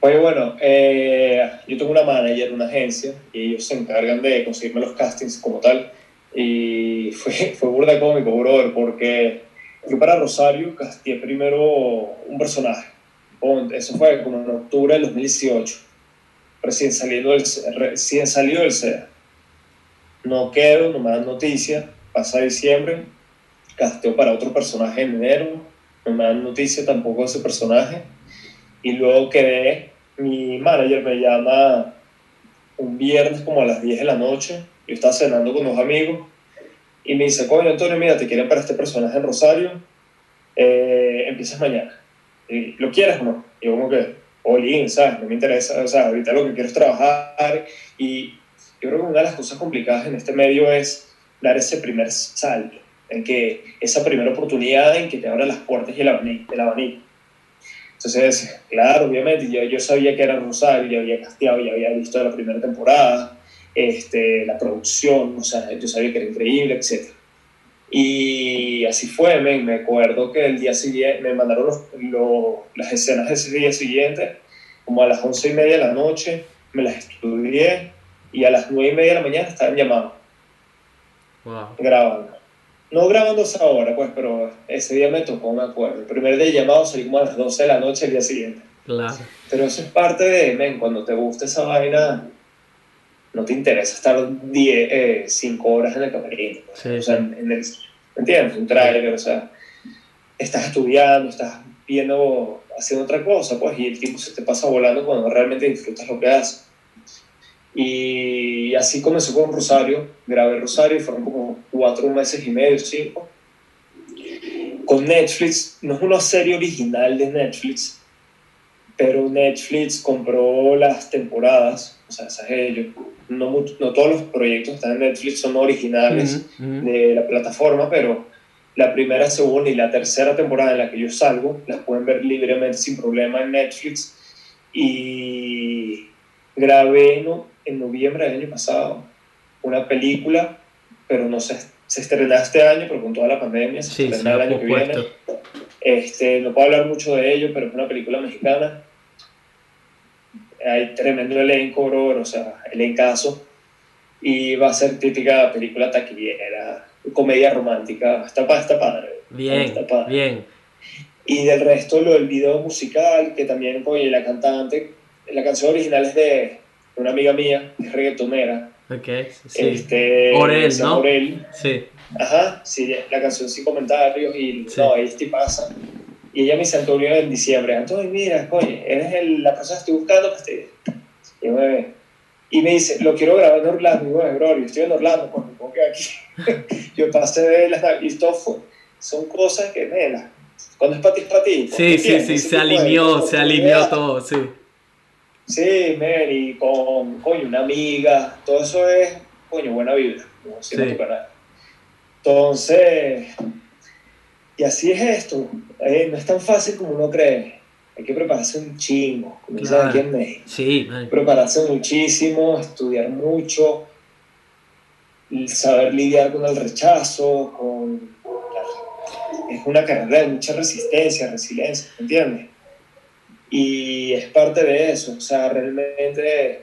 Oye, bueno, eh, yo tengo una manager, una agencia, y ellos se encargan de conseguirme los castings como tal. Y fue, fue burda cómico, brother, porque yo para Rosario casté primero un personaje. Eso fue como en octubre del 2018, recién, saliendo del, recién salido del SEA. No quedo, no me dan noticia, pasa diciembre, casteo para otro personaje en enero, no me dan noticia tampoco de ese personaje y luego quedé, mi manager me llama un viernes como a las 10 de la noche, yo estaba cenando con unos amigos y me dice, coño Antonio, mira, te quieren para este personaje en Rosario, eh, empiezas mañana, ¿lo quieres o no? Y yo como que, in, ¿sabes? No me interesa, o sea, ahorita lo que quiero es trabajar y yo creo que una de las cosas complicadas en este medio es dar ese primer salto, en que esa primera oportunidad en que te abra las puertas y el abanico, el abanico. Entonces, claro, obviamente, yo, yo sabía que era Rosario, ya había casteado, ya había visto la primera temporada, este, la producción, o sea, yo sabía que era increíble, etc. Y así fue, men. me acuerdo que el día siguiente me mandaron los, los- las escenas de ese día siguiente, como a las once y media de la noche, me las estudié y a las nueve y media de la mañana estaban llamados, Wow. grabando. No grabando esa hora, pues, pero ese día me tocó, me acuerdo. El primer día de llamado salí como a las 12 de la noche el día siguiente. Claro. Pero eso es parte de, men, cuando te gusta esa vaina, no te interesa estar 5 horas en el camerino. pues. Sí, o sea, sí. en, en el, ¿me entiendes? Un trailer, o sea, estás estudiando, estás viendo, haciendo otra cosa, pues, y el tiempo se te pasa volando cuando realmente disfrutas lo que haces. Y así comenzó con Rosario, grabé Rosario y fueron como cuatro meses y medio, cinco. Con Netflix, no es una serie original de Netflix, pero Netflix compró las temporadas, o sea, esas ellos. No, no todos los proyectos que están en Netflix son originales Ujú, ujú. de la plataforma, pero la primera, segunda y la tercera temporada en la que yo salgo, las pueden ver libremente sin problema en Netflix. Y grabé no- en noviembre del año pasado una película, pero no se, se estrenó este año, pero con toda la pandemia se Sí, se estrenará el año que viene. Este, no puedo hablar mucho de ello, pero es una película mexicana. Hay tremendo elenco, bro, o sea, elencazo. Y va a ser típica película taquillera, comedia romántica. Está, está padre. Bien, Está padre. bien. Y del resto, lo del video musical, que también, oye, la cantante, la canción original es de una amiga mía, que es reggaetonera. Ok, sí. Este, Orel, ¿no? Orel. Sí, Ajá, sí, la canción sin comentarios y Sí. no, ahí te pasa. Y ella me dice, Antonio, en diciembre, Antonio, mira, coño, eres el- la persona que estoy buscando, pues te... Y, me, y me dice, lo quiero grabar en Orlando. Y "Bueno, bro, yo estoy en Orlando, pues me pongo que aquí. yo pasé de las... Y todo fue, son cosas que, mira, cuando es para ti, es para ti. pues, sí, sí, sí, se tipo de alineó, se alineó todo, sí. Sí, man, y con, coño, una amiga, todo eso es, coño, buena vibra, como Sí. tu canal. Entonces, y así es esto, eh, no es tan fácil como uno cree, hay que prepararse un chingo, como dicen Claro. aquí en México, Sí, man. prepararse muchísimo, estudiar mucho, saber lidiar con el rechazo, con... Es una carrera de mucha resistencia, resiliencia, ¿me entiendes? Y es parte de eso, o sea, realmente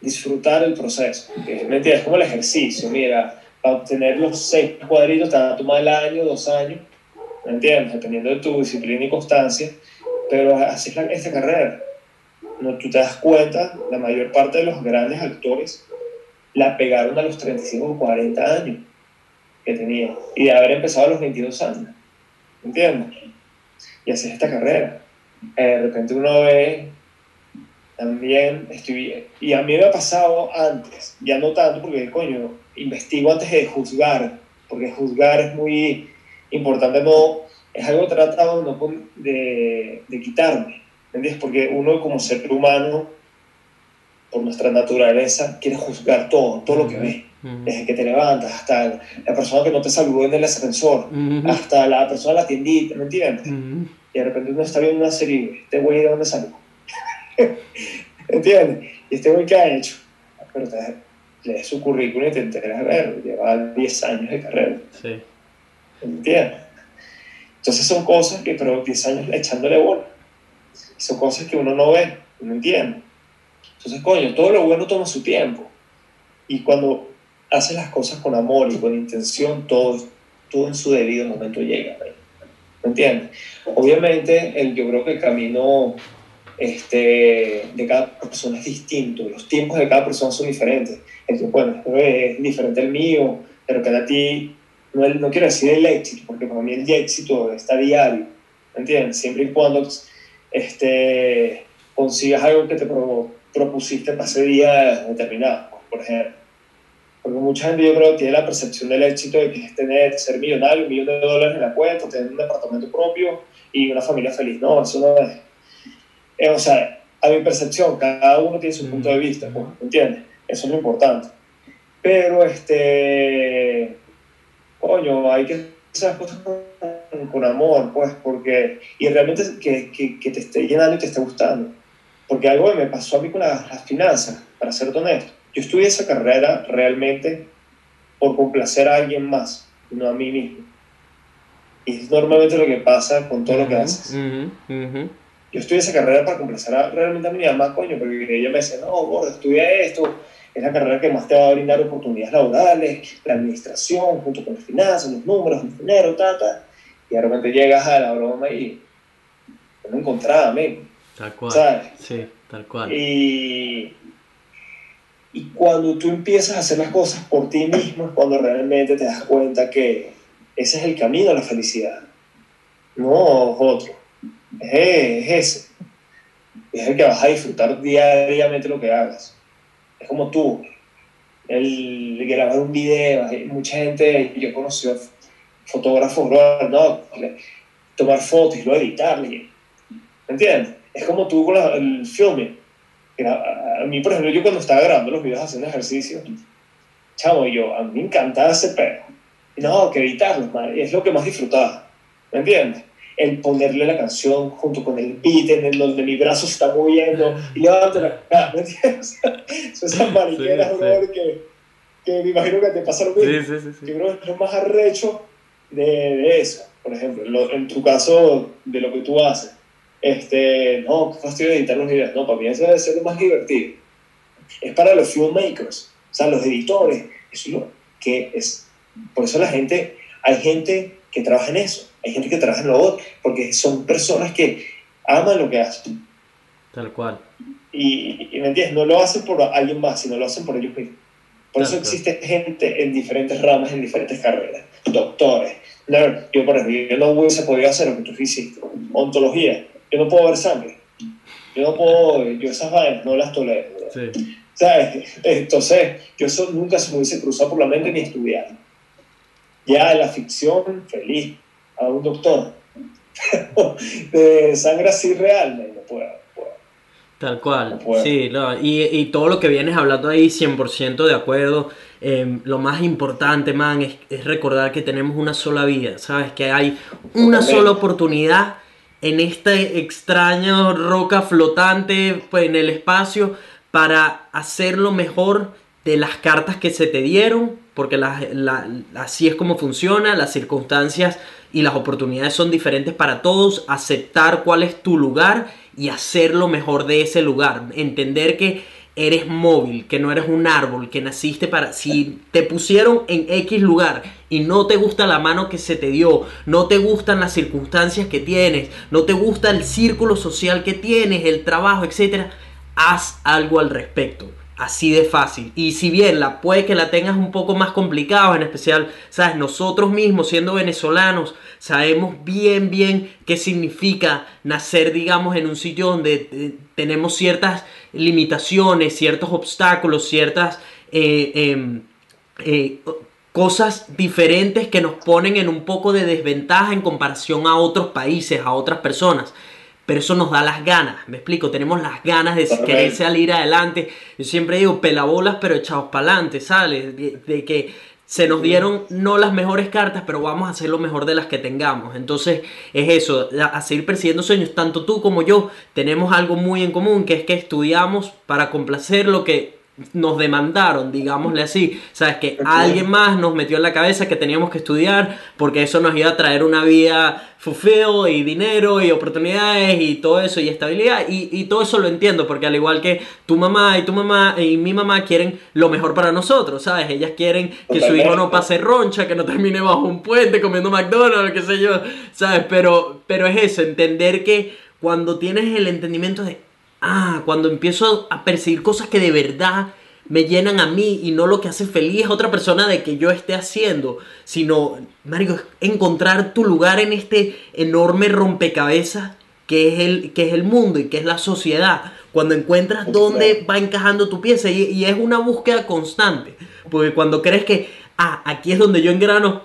disfrutar el proceso. ¿Me entiendes? Es como el ejercicio, mira, para obtener los seis cuadritos te va a tomar el año, dos años, ¿me entiendes? Dependiendo de tu disciplina y constancia, pero así es la, esta carrera. No, tú te das cuenta, la mayor parte de los grandes actores la pegaron a los 35 o 40 años que tenían, y de haber empezado a los 22 años, ¿me entiendes? Y así es esta carrera. Eh, de repente uno ve también, estoy, y a mí me ha pasado antes, ya no tanto porque, coño, investigo antes de juzgar, porque juzgar es muy importante, no, es algo tratado no con- de, de quitarme, ¿entiendes? Porque uno como ser humano, por nuestra naturaleza, quiere juzgar todo, todo lo que ve, Desde que te levantas hasta la persona que no te saludó en el ascensor, hasta la persona de la tiendita, ¿me entiendes? Y de repente uno está viendo una serie y este güey de dónde salió. ¿Entiendes? Y este güey qué ha hecho. Pero te lees su currículum y te enteras, a ver, lleva 10 años de carrera. Sí. ¿Entiendes? Entonces son cosas que, pero 10 años echándole bola. Son cosas que uno no ve, no entiende. Entonces, coño, todo lo bueno toma su tiempo. Y cuando haces las cosas con amor y con intención, todo, todo en su debido momento llega. ¿me ¿Me entiendes? Obviamente, el, yo creo que el camino este, de cada persona es distinto, los tiempos de cada persona son diferentes. Tiempo bueno, es diferente el mío, pero que a ti, no, no quiero decir el éxito, porque para mí el éxito está diario, ¿me entiendes? Siempre y cuando este, consigas algo que te pro- propusiste para ese día determinado, por ejemplo. Porque mucha gente yo creo que tiene la percepción del éxito de que es tener, ser millonario, un millón de dólares en la cuenta, tener un departamento propio y una familia feliz. No, eso no es. Eh, o sea, a mi percepción, cada uno tiene su punto de vista, pues, ¿me ¿entiendes? Eso es lo importante. Pero, este, coño, hay que hacer las cosas con, con amor, pues, porque, y realmente que, que, que te esté llenando y te esté gustando. Porque algo me pasó a mí con las, las finanzas, para ser honesto, yo estudié esa carrera realmente por complacer a alguien más, no a mí mismo. Y es normalmente lo que pasa con todo lo que haces. Ujú, ujú. Yo estudié esa carrera para complacer a, realmente a mi mamá, coño, porque ella me decía, no, gordo, estudia esto, es la carrera que más te va a brindar oportunidades laborales, la administración, junto con las finanzas, los números, el dinero, ta, ta. Y de repente llegas a la broma y no encontraba, men, Tal cual. ¿sabes? Sí, tal cual. Y, y cuando tú empiezas a hacer las cosas por ti mismo es cuando realmente te das cuenta que ese es el camino a la felicidad. No es otro. Es, es ese. Es el que vas a disfrutar diariamente lo que hagas. Es como tú. El grabar un video. Hay mucha gente, yo he conocido fotógrafos, no, tomar fotos y luego editarle. ¿Me entiendes? Es como tú con la- el filming. A- mí, por ejemplo, yo cuando estaba grabando los videos haciendo ejercicio, chavo, yo, a mí me encantaba ese pedo. No, que editarlos, man, es lo que más disfrutaba. ¿Me entiendes? El ponerle la canción junto con el beat en el donde mi brazo se está moviendo y levanto la cara, ¿me entiendes? Son esas mariqueras, Sí, sí. que, que me imagino que te pasa lo mismo. Sí, sí, sí, sí. Yo creo que es lo más arrecho de, de eso. Por ejemplo, lo- en tu caso, de lo que tú haces. Este, no, qué fastidio editar los videos. No, para mí eso debe ser lo más divertido. Es para los filmmakers, o sea, los editores. Eso es lo que es. Por eso la gente, hay gente que trabaja en eso. Hay gente que trabaja en lo otro, porque son personas que aman lo que hacen. Tal cual. Y, y, ¿me entiendes? No lo hacen por alguien más, sino lo hacen por ellos mismos. Por eso Claro, existe gente en diferentes ramas, en diferentes carreras. Doctores. No, yo, por ejemplo, yo no hubiese podido hacer lo que tú hiciste. Ontología. Yo no puedo ver sangre. Yo no puedo, yo esas vainas no las tolero. Sí. ¿Sabes? Entonces, yo eso nunca se me hubiese cruzado por la mente ni estudiar. Ya la ficción, feliz, a un doctor. de sangre así real, no puedo. no puedo. Tal cual, No puedo. sí, no, y, y todo lo que vienes hablando ahí, 100% de acuerdo. Eh, lo más importante, man, es, es recordar que tenemos una sola vida, ¿sabes? Que hay una sola oportunidad en esta extraña roca flotante pues, en el espacio para hacer lo mejor de las cartas que se te dieron, porque así es como funciona, las circunstancias y las oportunidades son diferentes para todos, aceptar cuál es tu lugar y hacer lo mejor de ese lugar, entender que eres móvil, que no eres un árbol, que naciste para... Si te pusieron en X lugar y no te gusta la mano que se te dio, no te gustan las circunstancias que tienes, no te gusta el círculo social que tienes, el trabajo, etc., haz algo al respecto. Así de fácil. Y si bien la puede que la tengas un poco más complicado, en especial, sabes, nosotros mismos siendo venezolanos, sabemos bien, bien qué significa nacer, digamos, en un sitio donde eh, tenemos ciertas limitaciones, ciertos obstáculos, ciertas eh, em, eh, cosas diferentes que nos ponen en un poco de desventaja en comparación a otros países, a otras personas. Pero eso nos da las ganas, me explico, tenemos las ganas de querer salir adelante. Yo siempre digo, pelabolas, pero echados para adelante, ¿sale? De, de que se nos dieron no las mejores cartas, pero vamos a hacer lo mejor de las que tengamos. Entonces es eso, a, seguir persiguiendo sueños. Tanto tú como yo tenemos algo muy en común, que es que estudiamos para complacer lo que nos demandaron, digámosle así. Sabes que alguien más nos metió en la cabeza que teníamos que estudiar porque eso nos iba a traer una vida fulfill y dinero y oportunidades y todo eso y estabilidad y, y todo eso lo entiendo porque al igual que tu mamá y tu mamá y mi mamá quieren lo mejor para nosotros, ¿sabes? Ellas quieren que su hijo no pase roncha, que no termine bajo un puente comiendo McDonald's, qué sé yo, ¿sabes? Pero, pero es eso, entender que cuando tienes el entendimiento de, ah, cuando empiezo a percibir cosas que de verdad me llenan a mí y no lo que hace feliz a otra persona de que yo esté haciendo, sino, Mario, es encontrar tu lugar en este enorme rompecabezas que es el, que es el mundo y que es la sociedad. Cuando encuentras dónde va encajando tu pieza y, y es una búsqueda constante, porque cuando crees que, ah, aquí es donde yo engrano,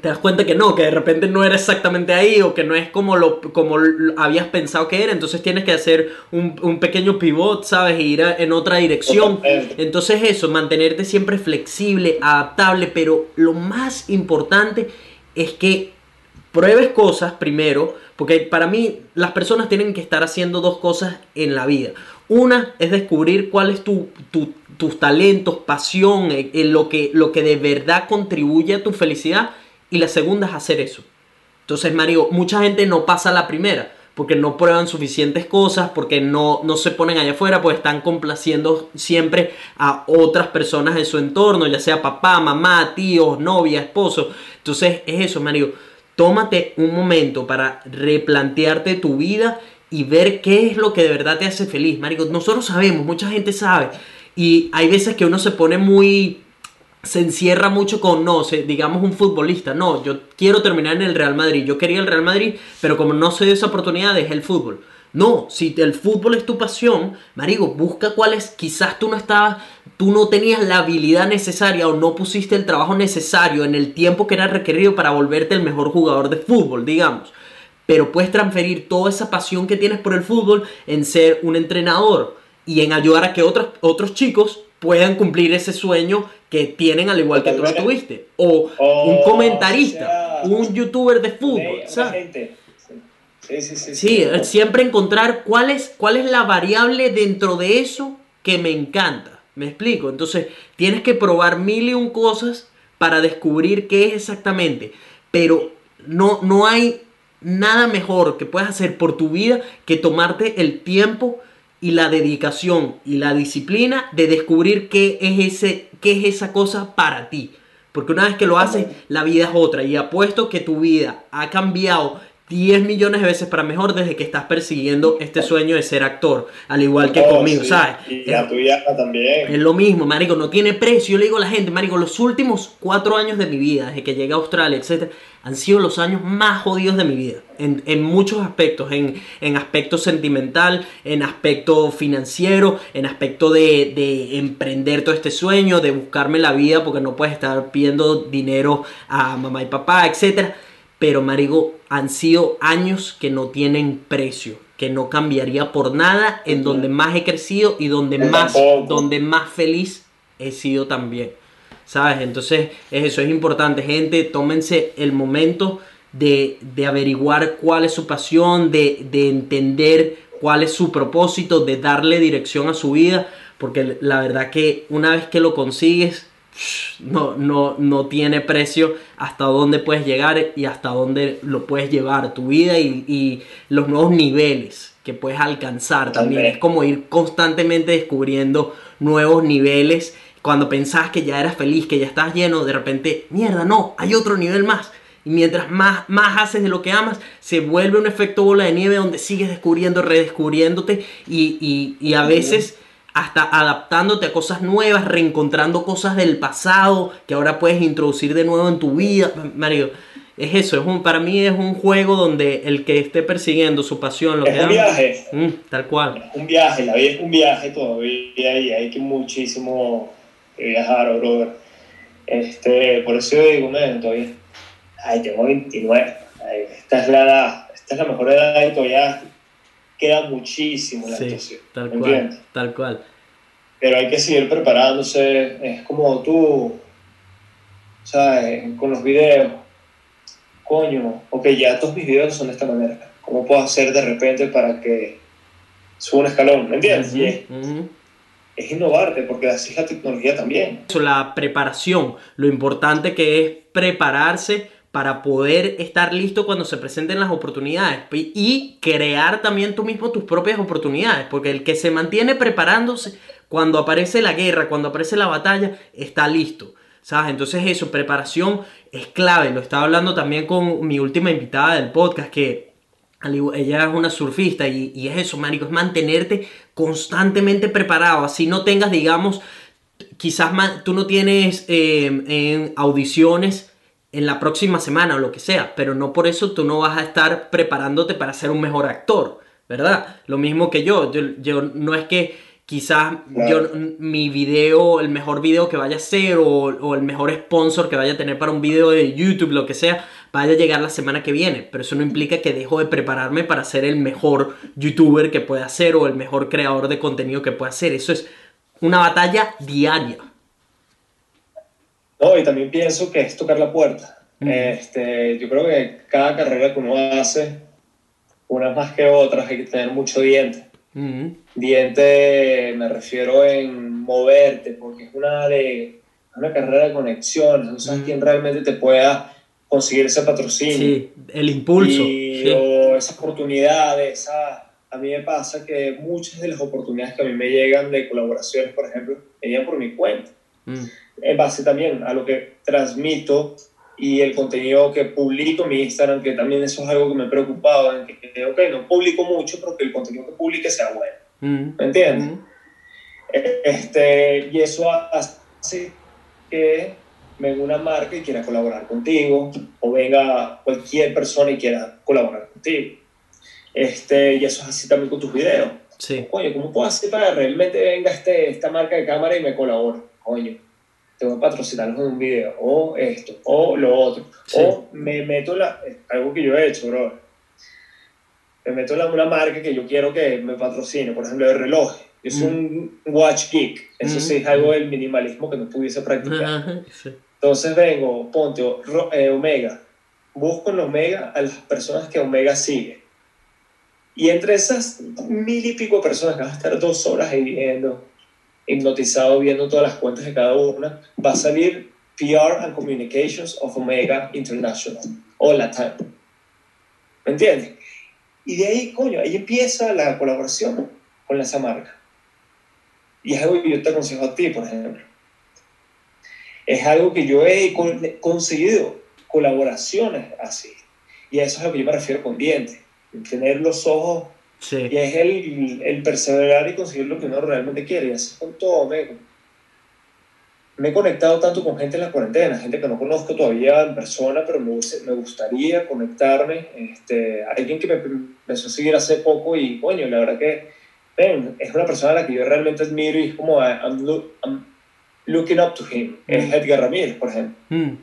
te das cuenta que no, que de repente no era exactamente ahí o que no es como lo como lo habías pensado que era, entonces tienes que hacer un, un pequeño pivot, ¿sabes? E ir a- en otra dirección. Totalmente. Entonces eso, mantenerte siempre flexible, adaptable, pero lo más importante es que pruebes cosas primero, porque para mí las personas tienen que estar haciendo dos cosas en la vida. Una es descubrir cuál es tu, tu- tus talentos, pasión, en, en lo, que, lo que de verdad contribuye a tu felicidad. Y la segunda es hacer eso. Entonces, Mario, mucha gente no pasa la primera porque no prueban suficientes cosas, porque no, no se ponen allá afuera, pues están complaciendo siempre a otras personas en su entorno, ya sea papá, mamá, tíos, novia, esposo. Entonces, es eso, Mario. Tómate un momento para replantearte tu vida y ver qué es lo que de verdad te hace feliz, Mario. Nosotros sabemos, mucha gente sabe. Y hay veces que uno se pone muy se encierra mucho con, no, se- digamos un futbolista, no, yo quiero terminar en el Real Madrid, yo quería el Real Madrid, pero como no se dio esa oportunidad, dejé el fútbol. No, si el fútbol es tu pasión, marico, busca cuáles, quizás tú no estabas, tú no tenías la habilidad necesaria o no pusiste el trabajo necesario en el tiempo que era requerido para volverte el mejor jugador de fútbol, digamos. pero puedes transferir toda esa pasión que tienes por el fútbol en ser un entrenador y en ayudar a que otros, otros chicos puedan cumplir ese sueño que tienen al igual que tú lo tuviste. O un comentarista, sea, un youtuber de fútbol, ¿sabes? gente. Sí, sí, sí. Sí, siempre encontrar cuál es, cuál es la variable dentro de eso que me encanta. ¿Me explico? Entonces, tienes que probar mil y un cosas para descubrir qué es exactamente. Pero no, no hay nada mejor que puedas hacer por tu vida que tomarte el tiempo y la dedicación y la disciplina de descubrir qué es, ese, qué es esa cosa para ti. Porque una vez que lo haces, la vida es otra. Y apuesto que tu vida ha cambiado 10 millones de veces para mejor desde que estás persiguiendo este sueño de ser actor. Al igual que Oh, conmigo, sí. ¿sabes? Y la tuya también. Es lo mismo, marico, no tiene precio. Yo le digo a la gente, marico, los últimos cuatro años de mi vida, desde que llegué a Australia, etcétera, han sido los años más jodidos de mi vida. En, en muchos aspectos, en, en aspecto sentimental, en aspecto financiero, en aspecto de, de emprender todo este sueño, de buscarme la vida, porque no puedes estar pidiendo dinero a mamá y papá, etcétera. Pero, marico, han sido años que no tienen precio, que no cambiaría por nada, en donde más he crecido y donde más, donde más feliz he sido también. ¿Sabes? Entonces, es eso es importante, gente. Tómense el momento de, de averiguar cuál es su pasión, de, de entender cuál es su propósito, de darle dirección a su vida. Porque la verdad que una vez que lo consigues, no, no, no tiene precio hasta dónde puedes llegar y hasta dónde lo puedes llevar tu vida y, y los nuevos niveles que puedes alcanzar también. Es como ir constantemente descubriendo nuevos niveles. Cuando pensás que ya eras feliz, que ya estás lleno, de repente, mierda, no, hay otro nivel más. Y mientras más, más haces de lo que amas, se vuelve un efecto bola de nieve donde sigues descubriendo, redescubriéndote y, y, y a veces hasta adaptándote a cosas nuevas, reencontrando cosas del pasado que ahora puedes introducir de nuevo en tu vida. Mario, es eso, es un, para mí es un juego donde el que esté persiguiendo su pasión, lo Es que un ama, viaje. mm, tal cual. Un viaje, la vida es un viaje todavía y hay que muchísimo que viajar, brother. Este, por eso yo digo, man, todavía, ay, tengo 29, ay, esta es la edad, esta es la mejor edad y todavía queda muchísimo la Sí, actuación, tal ¿me cual, entiendes? tal cual. Pero hay que seguir preparándose, es como tú, ¿sabes? Con los videos, coño, ok, ya todos mis videos son de esta manera, ¿cómo puedo hacer de repente para que suba un escalón? ¿Me entiendes? Y es, Ujú, ujú. es innovarte, porque así es la tecnología también. Eso, la preparación, lo importante que es prepararse para poder estar listo cuando se presenten las oportunidades y crear también tú mismo tus propias oportunidades, porque el que se mantiene preparándose cuando aparece la guerra, cuando aparece la batalla, está listo. ¿Sabes? Entonces eso, preparación es clave. Lo estaba hablando también con mi última invitada del podcast, que ella es una surfista y, es eso, marico, es mantenerte constantemente preparado. Así no tengas, digamos, quizás tú no tienes eh, en audiciones en la próxima semana o lo que sea, pero no por eso tú no vas a estar preparándote para ser un mejor actor, ¿verdad? Lo mismo que yo, yo, yo no es que quizás yo mi video, el mejor video que vaya a ser o, o el mejor sponsor que vaya a tener para un video de YouTube, lo que sea, vaya a llegar la semana que viene, pero eso no implica que dejo de prepararme para ser el mejor youtuber que pueda ser o el mejor creador de contenido que pueda ser, eso es una batalla diaria. No, y también pienso que es tocar la puerta. Este, yo creo que cada carrera que uno hace, unas más que otras, hay que tener mucho diente. Diente me refiero en moverte, porque es una, de, una carrera de conexiones, no sabes quién realmente te pueda conseguir ese patrocinio. Sí, el impulso. Y, sí. o esa oportunidad, esa, a mí me pasa que muchas de las oportunidades que a mí me llegan de colaboraciones, por ejemplo, llegan por mi cuenta. Mm, En base también a lo que transmito y el contenido que publico en mi Instagram, que también eso es algo que me he preocupado, en que, ok, no publico mucho, pero que el contenido que publique sea bueno. mm, ¿Me entiendes? mm. Este, y eso hace que venga una marca y quiera colaborar contigo, o venga cualquier persona y quiera colaborar contigo. Este, y eso es así también con tus videos. Sí, Coño, ¿cómo puedo hacer para realmente venga este, esta marca de cámara y me colabore? Coño, te voy a patrocinarlos en un video, o esto, o lo otro. Sí. O me meto la. Algo que yo he hecho, bro. me meto en una marca que yo quiero que me patrocine, por ejemplo, de reloj. Yo soy un watch geek, eso sí es algo del minimalismo que no pudiese practicar. Sí. Entonces vengo, ponte eh, Omega, busco en Omega a las personas que Omega sigue. Y entre esas mil y pico personas que van a estar dos horas ahí viendo, hipnotizado viendo todas las cuentas de cada una, va a salir PR and Communications of Omega International o Latam. ¿Me entiendes? Y de ahí, coño, ahí empieza la colaboración con esa marca. Y es algo que yo te aconsejo a ti, por ejemplo. Es algo que yo he con- conseguido colaboraciones así. Y a eso es a lo que yo me refiero con dientes. Tener los ojos Sí. y es el, el perseverar y conseguir lo que uno realmente quiere. Y así con todo, me, me he conectado tanto con gente en la cuarentena, gente que no conozco todavía en persona, pero me, me gustaría conectarme. Este, alguien que me empezó a seguir hace poco y, coño, la verdad que ven, es una persona a la que yo realmente admiro y es como, I- I'm, look- I'm looking up to him. Es Mm. Edgar Ramírez, por ejemplo. Mm,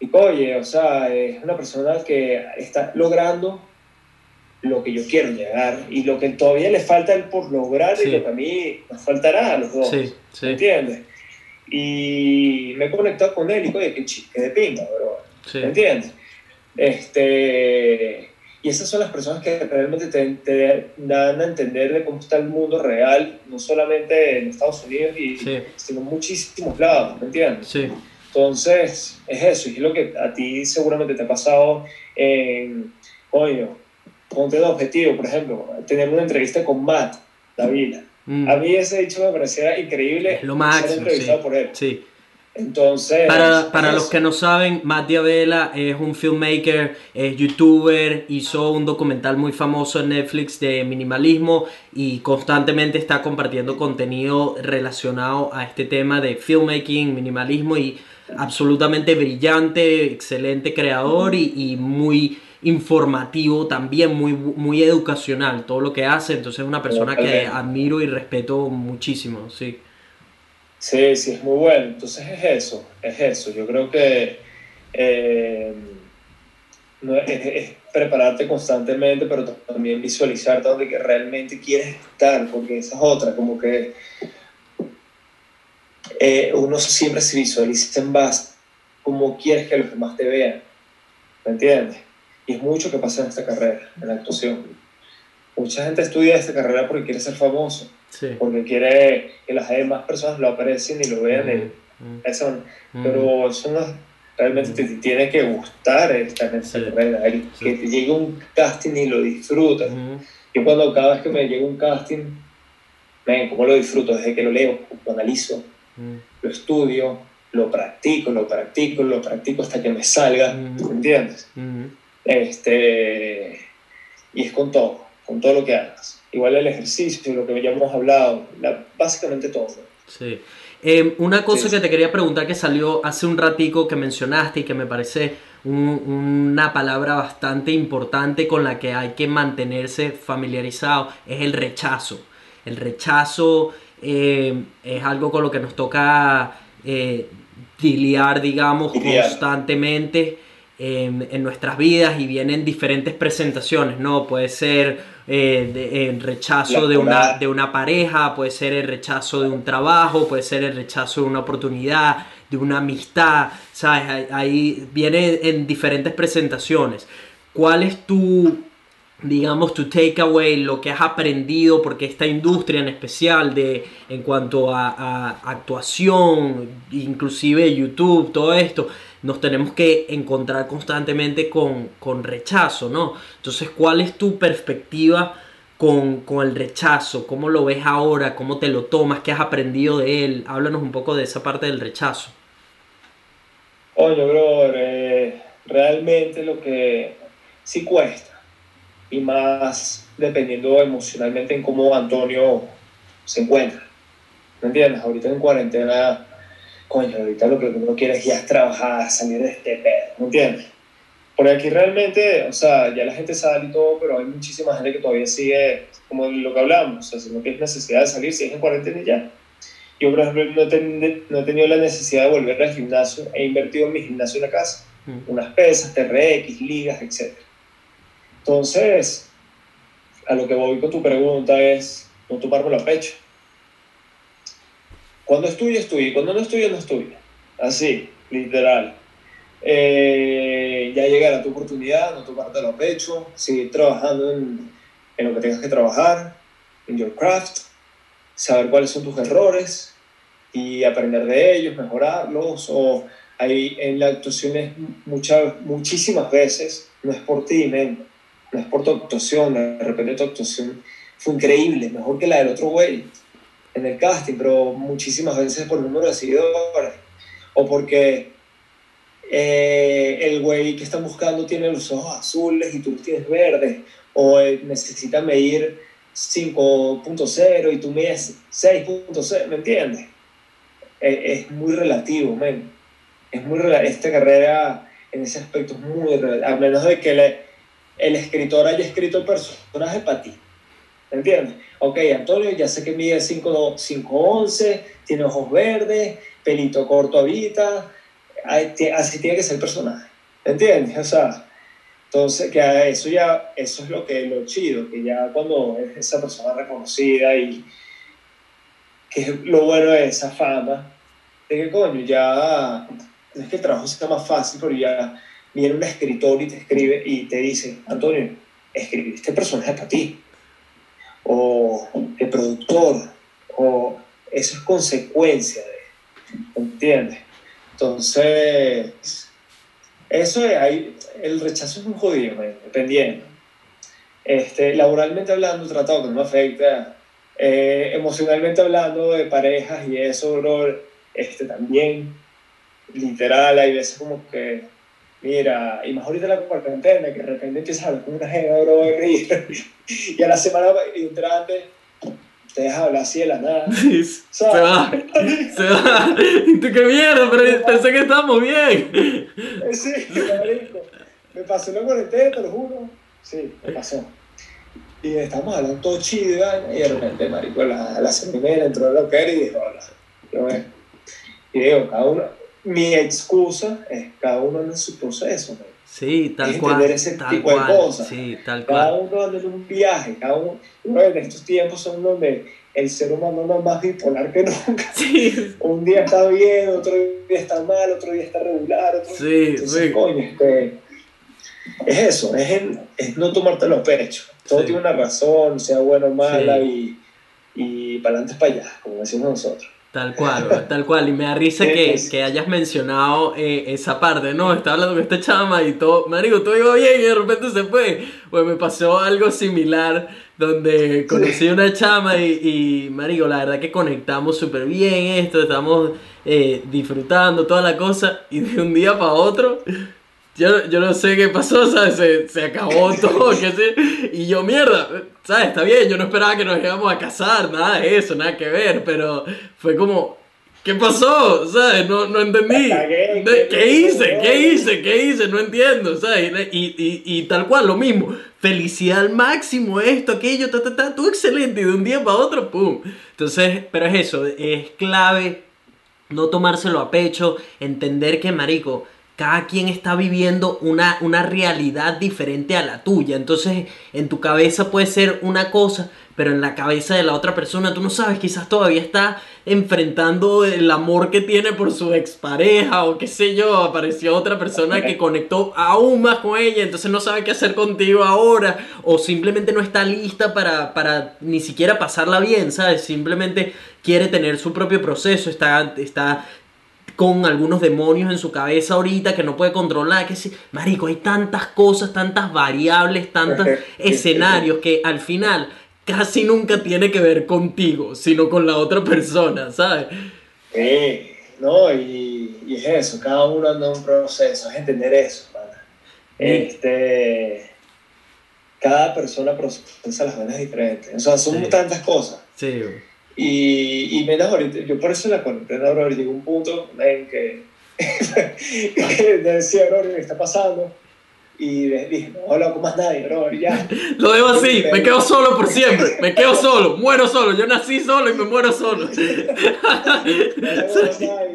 Y oye, o sea, es una persona que está logrando lo que yo quiero llegar y lo que todavía le falta por lograr Sí. y lo que a mí nos faltará a los dos. sí, ¿Me sí, entiendes? Y me he conectado con él y oye, chi- qué de pinga, bro. sí. ¿Me entiendes? Este, y esas son las personas que realmente te, te dan a entender de cómo está el mundo real, no solamente en Estados Unidos, y, sino en muchísimos lados, ¿me entiendes? Sí, Entonces, es eso, y es lo que a ti seguramente te ha pasado en, coño, ponte de objetivo, por ejemplo, tener una entrevista con Matt Davila. mm, A mí ese dicho me parecía increíble es lo ser máximo. entrevistado Sí. por él. sí. Entonces, Para, para los que no saben, Matt Diabela es un filmmaker, es youtuber, hizo un documental muy famoso en Netflix de minimalismo y constantemente está compartiendo contenido relacionado a este tema de filmmaking, minimalismo y absolutamente brillante, excelente creador y, y muy informativo también, muy, muy educacional todo lo que hace, entonces es una persona que admiro y respeto muchísimo, sí. Sí, sí, es muy bueno. Entonces es eso, es eso. Yo creo que eh, no, es, es prepararte constantemente, pero también visualizarte donde que realmente quieres estar, porque esa es otra, como que eh, uno siempre se visualiza en base como quieres que los demás te vean, ¿me entiendes? Y es mucho que pasa en esta carrera, en la actuación. Mucha gente estudia esta carrera porque quiere ser famoso Sí. porque quiere que las demás personas lo aprecien y lo vean en Mm, eso. mm, Pero eso no, realmente te, te tiene que gustar estar en esta Sí. carrera, el Sí. que te llegue un casting y lo disfrutas. mm, Yo cuando cada vez que me llega un casting, ven, ¿cómo lo disfruto? Desde que lo leo, lo analizo, mm. lo estudio, lo practico, lo practico, lo practico hasta que me salga, Ujú. ¿me entiendes? Este, y es con todo, con todo lo que hagas. Igual el ejercicio, lo que ya hemos hablado, la- básicamente todo. Sí. Eh, una cosa Sí. que te quería preguntar que salió hace un ratico que mencionaste y que me parece un- una palabra bastante importante con la que hay que mantenerse familiarizado es el rechazo. El rechazo eh, es algo con lo que nos toca eh, digamos, constantemente en, en nuestras vidas y vienen diferentes presentaciones, ¿no? Puede ser eh, de- el rechazo de una, de una pareja, puede ser el rechazo de un trabajo, puede ser el rechazo de una oportunidad, de una amistad, ¿sabes? Ahí, ahí viene en diferentes presentaciones. ¿Cuál es tu, digamos, tu takeaway, lo que has aprendido, porque esta industria en especial de, en cuanto a, a actuación, inclusive YouTube, todo esto, nos tenemos que encontrar constantemente con, con rechazo, ¿no? Entonces, ¿cuál es tu perspectiva con, con el rechazo? ¿Cómo lo ves ahora? ¿Cómo te lo tomas? ¿Qué has aprendido de él? Háblanos un poco de esa parte del rechazo. Oye, brother, eh, realmente lo que sí cuesta, y más dependiendo emocionalmente en cómo Antonio se encuentra. ¿Me entiendes? Ahorita en cuarentena, coño, ahorita lo que uno quiere es ya trabajar, salir de este pedo, ¿me entiendes? Porque aquí realmente, o sea, ya la gente sale y todo, pero hay muchísima gente que todavía sigue, como lo que hablamos, o sea, si no tienes necesidad de salir, si es en cuarentena y ya. Yo, por ejemplo, no, he ten- no he tenido la necesidad de volver al gimnasio. He invertido en mi gimnasio en la casa. Mm. Unas pesas, TRX, ligas, etc. Entonces, a lo que voy con tu pregunta es no tomármelo a pecho. Cuando es tuyo, es tuyo. Cuando no es tuyo, no es tuyo. Así, literal. Eh, ya llegará tu oportunidad, no tomártelo a pecho, seguir trabajando en, en lo que tengas que trabajar, en your craft, saber cuáles son tus errores y aprender de ellos, mejorarlos. O hay en la actuación es muchas, muchísimas veces, no es por ti, men, no es por tu actuación, de repente tu actuación fue increíble, mejor que la del otro güey en el casting, pero muchísimas veces por número de seguidores o porque eh, el güey que están buscando tiene los ojos azules y tú los tienes verdes, o eh, necesita medir 5.0 y tú mides 6.0, ¿me entiendes? Eh, es muy relativo, men. Es muy esta carrera en ese aspecto es muy relativo, a menos de que le- el escritor haya escrito el personaje para ti. ¿Me entiendes? Ok, Antonio, ya sé que mide 5 5'11, tiene ojos verdes, pelito corto ti- así tiene que ser el personaje. ¿Me entiendes? O sea, entonces, que eso ya, eso es lo que lo chido, que ya cuando es esa persona reconocida y que es lo bueno de esa fama, de que coño, ya es que el trabajo sea más fácil, pero ya viene un escritor y te escribe y te dice, Antonio, escribí este personaje para ti o el productor, o eso es consecuencia de, ¿entiendes? Entonces, eso es, ahí, el rechazo es un jodido, man, dependiendo. Este, laboralmente hablando, tratado que no afecta, eh, emocionalmente hablando de parejas y eso, bro, este, también, literal, hay veces como que, mira, y más ahorita la cuarentena, que de repente empiezas a hablar con una jeva, bro, y, y a la semana entrante te dejas hablar así de la nada. Se va, se va. ¿Y tú qué mierda? Pero pensé que estábamos bien. Sí, marico. Me pasó la cuarentena, te lo juro. Sí, me pasó. Y estamos hablando todo chido y de repente, marico, la, la seminera entró a la y dijo, hola. Eh. Y digo, cada uno, mi excusa es cada uno en su proceso. Sí, tal Es cual. entender ese tal tipo de cosas. Sí, tal Cada cual. uno anda en un viaje, cada uno, en estos tiempos son donde el ser humano anda más bipolar que nunca. Sí, Un día está bien, otro día está mal, otro día está regular, otro Sí, Entonces, sí. coño, este, es eso, es, el- es no tomártelo a pecho. Todo Sí. tiene una razón, sea bueno o mala, y, y para adelante es para allá, como decimos nosotros. Tal cual, tal cual. Y me da risa que, que hayas mencionado eh, esa parte, ¿no? Estaba hablando con esta chama y todo, marico, todo iba bien y de repente se fue. Pues me pasó algo similar donde conocí a una chama y, y marico, la verdad que conectamos súper bien esto, estamos eh, disfrutando toda la cosa y de un día para otro... Yo, yo no sé qué pasó, ¿sabes? Se, se acabó todo, qué sé. Y yo, mierda, ¿sabes? Está bien, yo no esperaba que nos íbamos a casar, nada de eso, nada que ver, pero fue como, ¿qué pasó? ¿Sabes? No, no entendí. Cagué, ¿Qué, ¿qué hice? ¿Qué hice? ¿Qué hice? No entiendo, ¿sabes? Y, y, y tal cual, lo mismo. Felicidad al máximo, esto, aquello, ta, ta, ta, todo excelente. Y de un día para otro, ¡pum! Entonces, pero es eso, es clave no tomárselo a pecho, entender que, marico, cada quien está viviendo una, una realidad diferente a la tuya. Entonces, en tu cabeza puede ser una cosa, pero en la cabeza de la otra persona, tú no sabes, quizás todavía está enfrentando el amor que tiene por su expareja o qué sé yo, apareció otra persona que conectó aún más con ella, entonces no sabe qué hacer contigo ahora, o simplemente no está lista para, para ni siquiera pasarla bien, ¿sabes? Simplemente quiere tener su propio proceso, está, está con algunos demonios en su cabeza ahorita que no puede controlar, que sí, marico, hay tantas cosas, tantas variables, tantos escenarios que al final casi nunca tiene que ver contigo, sino con la otra persona, ¿sabes? Eh, no, y, y es eso, cada uno anda en un proceso, es entender eso, pana. Este, cada persona procesa las vainas diferentes, o sea, son Sí. tantas cosas. Sí. Y, y menos ahorita, yo por eso la cuarentena, bro, llegó un punto en que, que decía, bro, ¿qué está pasando? Y dije, no hablo con más nadie, bro, ya. Lo dejo así, me quedo solo por siempre, me quedo solo, muero solo, yo nací solo y me muero solo. Nadie,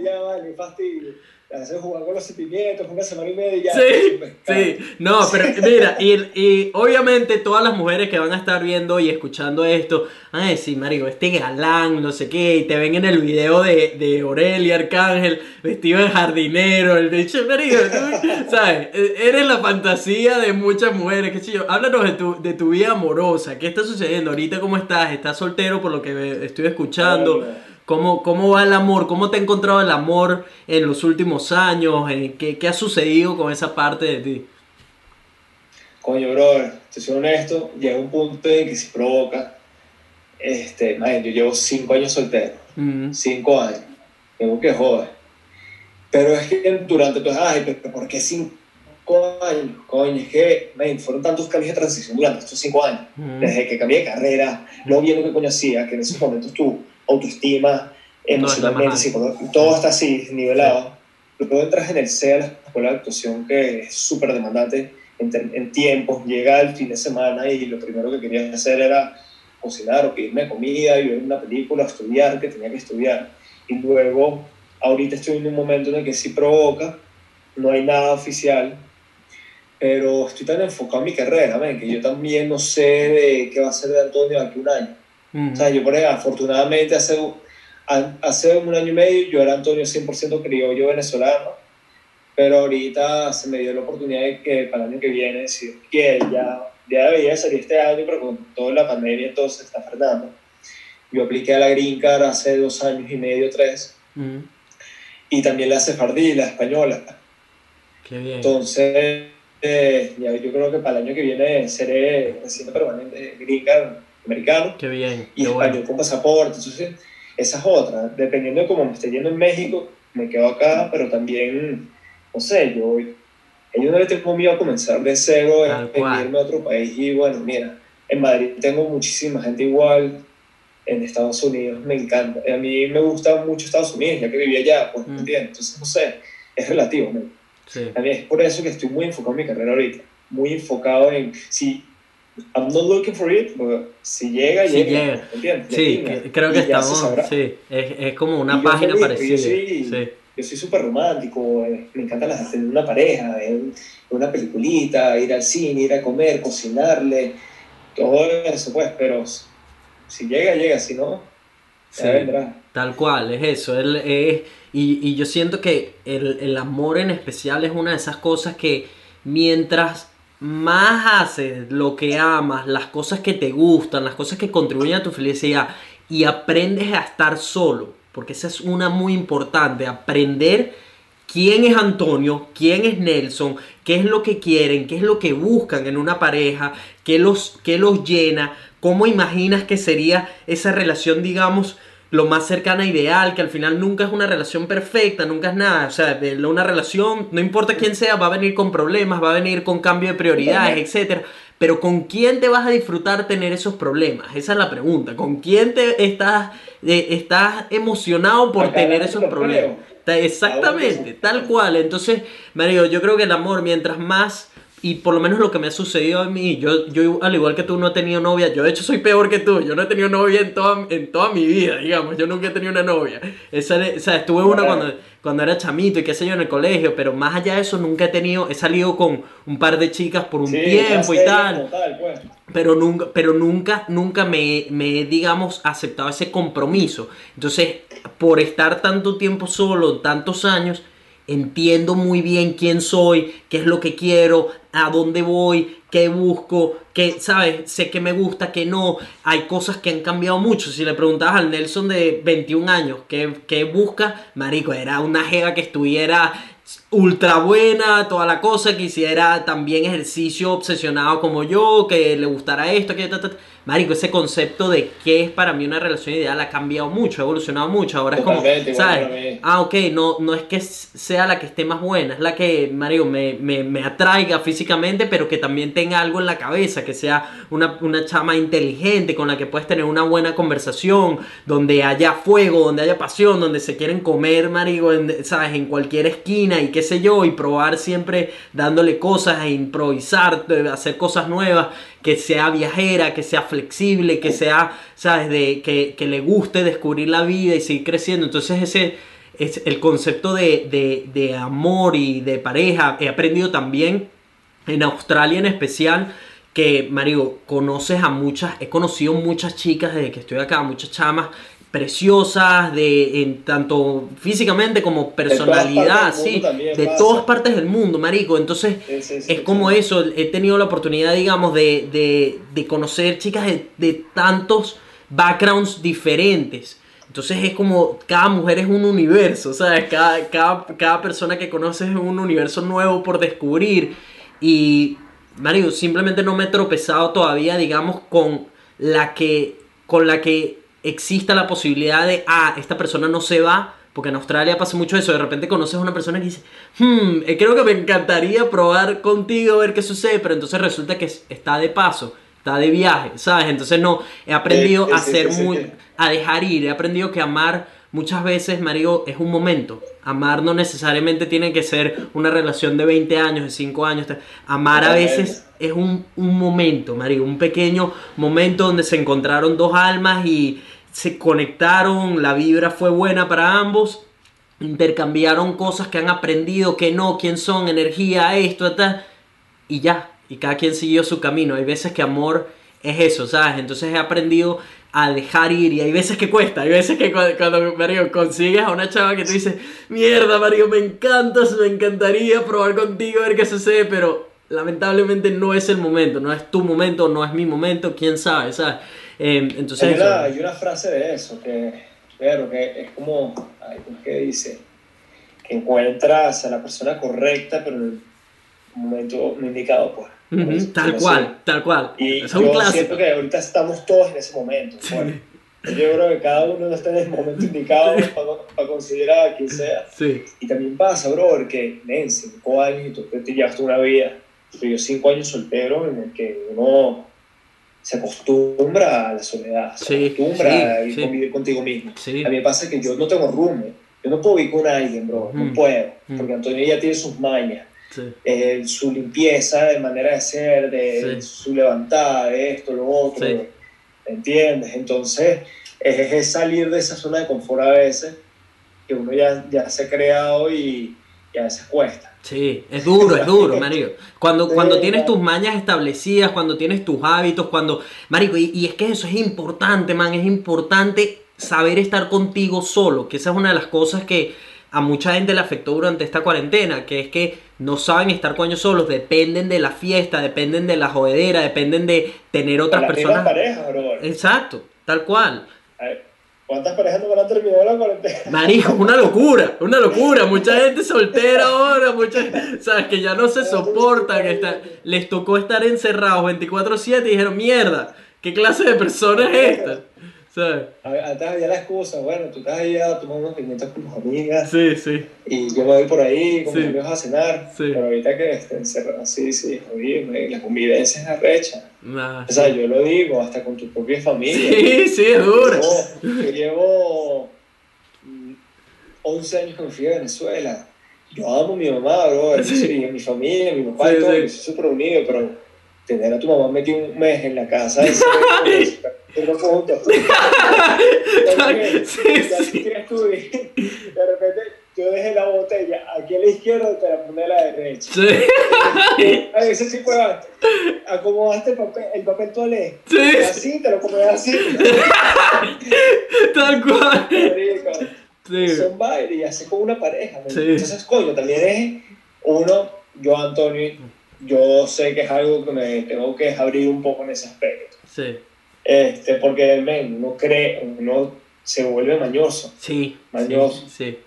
ya, vale, fastidio. Hacer jugar con los sentimientos, una semana y media y ya. Sí, pues, sí, no, pero mira, y, y obviamente todas las mujeres que van a estar viendo y escuchando esto, van a decir, marico, este galán, no sé qué, y te ven en el video de, de Aurelia Arcángel vestido de jardinero, el dicho, marico, tú, ¿sabes? Eres la fantasía de muchas mujeres, qué sé yo, háblanos de tu, de tu vida amorosa, ¿qué está sucediendo? Ahorita, ¿cómo estás? ¿Estás soltero por lo que estoy escuchando? Hola. ¿Cómo, ¿Cómo va el amor? ¿Cómo te ha encontrado el amor en los últimos años? Eh, ¿Qué, qué ha sucedido con esa parte de ti? Coño, brother, te soy honesto, llega un punto en que se provoca. Este, man, yo llevo cinco años soltero, Mm, cinco años, tengo que joder. Pero es que durante todo, ay, pero ¿por qué cinco años? Coño, es que, man, fueron tantos cambios de transición durante estos cinco años. mm, Desde que cambié de carrera, no viendo qué coño hacía, que en esos momentos tu autoestima, emocionalmente, mal. psicológico, todo está así, nivelado. Luego entras en el CEA, la escuela de actuación, que es súper demandante en, en tiempos. Llega el fin de semana y lo primero que quería hacer era cocinar o pedirme comida y ver una película, estudiar, que tenía que estudiar. Y luego, ahorita estoy en un momento en el que sí provoca, no hay nada oficial, pero estoy tan enfocado en mi carrera, que yo también no sé de qué va a ser de Antonio aquí un año. Mm. O sea, yo por ejemplo, afortunadamente hace, hace un año y medio yo era Antonio 100% criollo venezolano, pero ahorita se me dio la oportunidad de que para el año que viene, si quiere, ya, ya debería salir este año, pero con toda la pandemia entonces está frenando. Yo apliqué a la Green Card hace dos años y medio, tres, Mm, y también la sefardí, la española. Qué bien. Entonces, eh, ya yo creo que para el año que viene seré residente permanente Green Card americano Qué bien. y Qué español bueno. con pasaporte. Entonces, esa es otra. Dependiendo de cómo me esté yendo en México, me quedo acá, pero también, no sé, yo, yo no le tengo miedo a comenzar de cero, en, irme a otro país. Y bueno, mira, en Madrid tengo muchísima gente igual. En Estados Unidos me encanta. A mí me gusta mucho Estados Unidos, ya que vivía allá, pues, Mm. ¿me entiendes? Entonces, no sé, es relativo. ¿no? Sí. A mí es por eso que estoy muy enfocado en mi carrera ahorita. Muy enfocado en si I'm not looking for it, pero si llega, Si llega. llega. ¿me ¿entiendes? Sí, Llega. que- creo que estamos. Sí, es, es como una página feliz, parecida. Yo soy, Sí. yo soy súper romántico, eh, me encanta las, tener una pareja, ver una peliculita, ir al cine, ir a comer, cocinarle, todo eso, pues, pero si llega, llega, si no, ya Sí. vendrá. Tal cual, es eso. él es, y, y yo siento que el, el amor en especial es una de esas cosas que mientras más haces lo que amas, las cosas que te gustan, las cosas que contribuyen a tu felicidad y aprendes a estar solo, porque esa es una muy importante, aprender quién es Antonio, quién es Nelson, qué es lo que quieren, qué es lo que buscan en una pareja, qué los, qué los llena, cómo imaginas que sería esa relación, digamos, lo más cercana a ideal, que al final nunca es una relación perfecta, nunca es nada, o sea, una relación, no importa quién sea, va a venir con problemas, va a venir con cambio de prioridades, etcétera. Pero ¿con quién te vas a disfrutar tener esos problemas? Esa es la pregunta. ¿Con quién te estás, eh, estás emocionado por Acá tener esos problemas? Exactamente, tal cual. Entonces, Mario, yo creo que el amor, mientras más, y por lo menos lo que me ha sucedido a mí, yo, yo al igual que tú no he tenido novia, yo de hecho soy peor que tú, yo no he tenido novia en toda, en toda mi vida, digamos, yo nunca he tenido una novia. Esa, o sea, estuve una cuando, cuando era chamito y qué sé yo en el colegio, pero más allá de eso nunca he tenido, he salido con un par de chicas por un Sí, tiempo y tal como tal, pues. pero nunca, pero nunca, nunca me, me he, digamos, aceptado ese compromiso. Entonces, por estar tanto tiempo solo, tantos años, entiendo muy bien quién soy, qué es lo que quiero, a dónde voy, qué busco, qué, ¿sabes? Sé que me gusta, que no. Hay cosas que han cambiado mucho. Si le preguntabas al Nelson de 21 años, ¿qué, qué busca? Marico, era una jeva que estuviera ultra buena, toda la cosa, que hiciera también ejercicio obsesionado como yo, que le gustara esto, que ta. Marico, ese concepto de qué es para mí una relación ideal ha cambiado mucho, ha evolucionado mucho. Ahora es como, ¿sabes? Ah, ok, no, no es que sea la que esté más buena, es la que, Mario, me, me, me atraiga físicamente, pero que también tenga algo en la cabeza, que sea una, una chama inteligente con la que puedes tener una buena conversación, donde haya fuego, donde haya pasión, donde se quieren comer, Mario, en, ¿sabes? En cualquier esquina y qué sé yo, y probar siempre dándole cosas, e improvisar, hacer cosas nuevas, que sea viajera, que sea flexible, que sea, ¿sabes? De, que, que le guste descubrir la vida y seguir creciendo. Entonces ese es el concepto de, de, de amor y de pareja. He aprendido también en Australia en especial que, Mario, conoces a muchas, he conocido muchas chicas desde que estoy acá, muchas chamas preciosas, de en tanto físicamente como personalidad, partes del sí, mundo también de todas partes del mundo, marico. Entonces, Sí, sí, sí, es como eso, he tenido la oportunidad, digamos, de, de, de conocer chicas de, de tantos backgrounds diferentes. Entonces es como cada mujer es un universo, ¿sabes? Cada, cada, cada persona que conoces es un universo nuevo por descubrir. Y, Mario, simplemente no me he tropezado todavía, digamos, con la que, con la que exista la posibilidad de, ah, esta persona no se va, porque en Australia pasa mucho eso, de repente conoces a una persona que dice, hmm, eh, creo que me encantaría probar contigo, ver qué sucede, pero entonces resulta que es- está de paso, está de viaje, ¿sabes? Entonces no, he aprendido Sí, a ser sí, muy, a dejar ir, he aprendido que amar muchas veces, Mario, es un momento. Amar no necesariamente tiene que ser una relación de 20 años, de 5 años. Amar a veces es un, un momento, Mario, un pequeño momento donde se encontraron dos almas y se conectaron, la vibra fue buena para ambos, intercambiaron cosas que han aprendido, que no, quién son, energía, esto, tal, y ya, y cada quien siguió su camino. Hay veces que amor es eso, ¿sabes? Entonces he aprendido a dejar ir y hay veces que cuesta, hay veces que cu- cuando, Mario, consigues a una chava que te dice, mierda, Mario, me encantas, me encantaría probar contigo, ver qué sucede, pero lamentablemente no es el momento, no es tu momento, no es mi momento, quién sabe, ¿sabes? Eh, entonces, Hay una, hay una frase de eso que, claro, que es como, ay, ¿cómo es que dice? Que encuentras a la persona correcta, pero en el momento no indicado, pues. Ujú, Pues, tal no cual, sé. tal cual. Y es un yo clásico. siento que ahorita estamos todos en ese momento. pues. Yo creo que cada uno no está en el momento indicado para, para considerar a quien sea. Sí, Y también pasa, bro, que en cinco años y tú te llevaste una vida, pero yo cinco años soltero en el que uno se acostumbra a la soledad, se Sí, acostumbra sí, a sí. convivir contigo mismo. A mí me pasa que yo no tengo roommate, yo no puedo vivir con alguien, bro, Mm. no puedo, Mm. porque Antonio ya tiene sus mañas, eh, su limpieza de manera de ser, de su levantada, de esto, lo otro, Sí. ¿me entiendes? Entonces, es, es salir de esa zona de confort a veces, que uno ya, ya se ha creado y, y a veces cuesta. Sí, es duro, es duro, marico. Cuando, Sí, cuando tienes tus mañas establecidas, cuando tienes tus hábitos, cuando... Marico, y, y es que eso es importante, man, es importante saber estar contigo solo, que esa es una de las cosas que a mucha gente le afectó durante esta cuarentena, que es que no saben estar con ellos solos, dependen de la fiesta, dependen de la jodedera, dependen de tener otras personas... parejas, bro. Exacto, tal cual. Ay, ¿Cuántas parejas no van a terminar la cuarentena? Marico, una locura, una locura. Mucha gente soltera ahora, mucha, sabes que ya no se soportan, que está- les tocó estar encerrados 24/7 y dijeron, mierda, ¿qué clase de persona es esta? Antes había la excusa, bueno, tú estás ahí a tomar unos pimientos con tus amigas Sí, sí, y yo me voy por ahí con Sí. mis amigos a cenar, Sí. pero ahorita que estén encerrados, sí, sí, la convivencia es arrecha. Nah, O sea, yo lo digo, hasta con tu propia familia. sí, sí, es duro. Yo, yo llevo mm, 11 años que me fui a Venezuela. Yo amo a mi mamá, bro, y a mi familia, a mi papá y todo, soy súper unido, pero tener a tu mamá metido un mes en la casa, juntos. Tienes tú y de repente yo dejé la botella aquí a la izquierda y te la pone a la derecha. Sí, A veces sí fue antes. Acomodaste el papel, el papel toalé. Sí. Así, te lo comes así. tal cual. Sí, Son bailes y así como una pareja. ¿me Sí. Entonces, coño, también es uno, yo, Antonio, yo sé que es algo que me tengo que abrir un poco en ese aspecto. sí, Este, porque, men, uno cree, uno se vuelve mañoso. sí, Mañoso. sí, sí.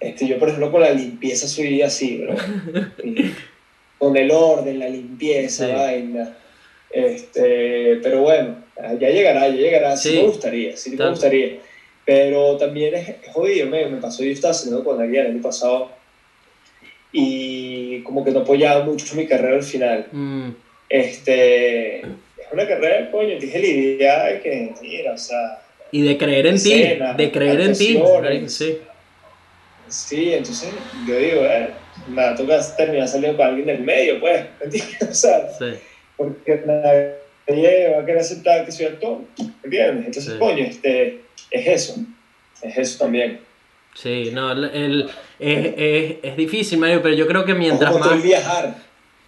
Este, yo, por ejemplo, con la limpieza soy así, bro. Con el orden, la limpieza, Sí. vaina. Este, pero bueno, ya llegará, ya llegará. Sí, me gustaría, sí me gustaría. Pero también es, es jodido, me, me pasó, yo estaba saliendo con alguien el año pasado y como que no apoyaba mucho mi carrera al final. Mm, Este, es una carrera, coño, dije la idea de que, mira, o sea, Y de creer en ti, de creer en ti. Sí, Sí, entonces yo digo, eh, me va a tocar terminar saliendo con alguien del medio, pues, ¿me entiendes? O sea, sí. porque nadie va a querer aceptar que soy actor, ¿me entiendes? Entonces, Sí. coño, este, es eso, es eso también. Sí, no, el, el- es, es, es difícil, Mario, pero yo creo que mientras Como más... viajar.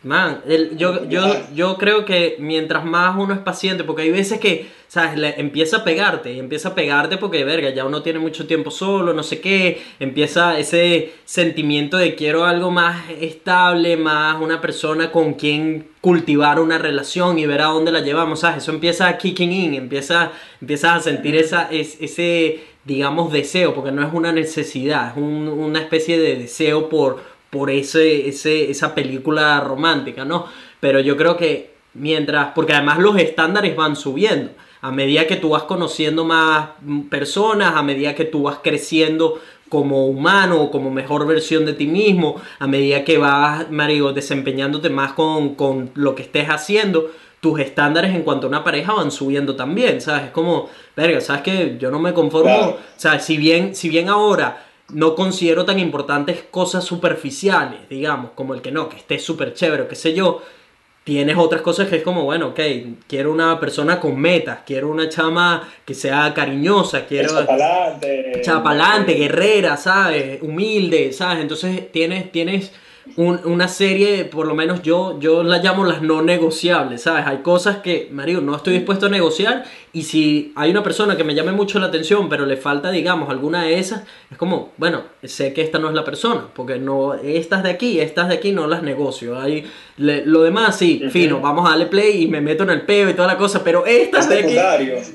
Man, el- yo, yo, yo creo que mientras más uno es paciente, porque hay veces que, ¿sabes? Le- empieza a pegarte, y empieza a pegarte porque, verga, ya uno tiene mucho tiempo solo, no sé qué, empieza ese sentimiento de quiero algo más estable, más una persona con quien cultivar una relación y ver a dónde la llevamos, ¿sabes? Eso empieza a kicking in, empieza, empiezas a sentir esa, es- ese, digamos, deseo, porque no es una necesidad, es un- una especie de deseo por por ese, ese, esa película romántica, ¿no? Pero yo creo que mientras, porque además los estándares van subiendo, a medida que tú vas conociendo más personas, a medida que tú vas creciendo como humano, como mejor versión de ti mismo, a medida que vas, Mario, desempeñándote más con, con lo que estés haciendo, tus estándares en cuanto a una pareja van subiendo también, ¿sabes? Es como, verga, ¿sabes qué? Yo no me conformo, Claro. o sea, si bien, si bien ahora no considero tan importantes cosas superficiales, digamos, como el que no, que esté súper chévere, qué sé yo, tienes otras cosas que es como, bueno, ok, quiero una persona con metas, quiero una chama que sea cariñosa, quiero... Chapalante. Chapalante, guerrera, ¿sabes? Humilde, ¿sabes? Entonces tienes, tienes un- una serie, por lo menos yo, yo la llamo las no negociables, ¿sabes? Hay cosas que, Mario, no estoy dispuesto a negociar y si hay una persona que me llame mucho la atención, pero le falta, digamos, alguna de esas, es como, bueno, sé que esta no es la persona, porque no, estas de aquí, estas de aquí no las negocio. Hay, le- lo demás, sí, fino, vamos a darle play y me meto en el peo y toda la cosa, pero estas de aquí...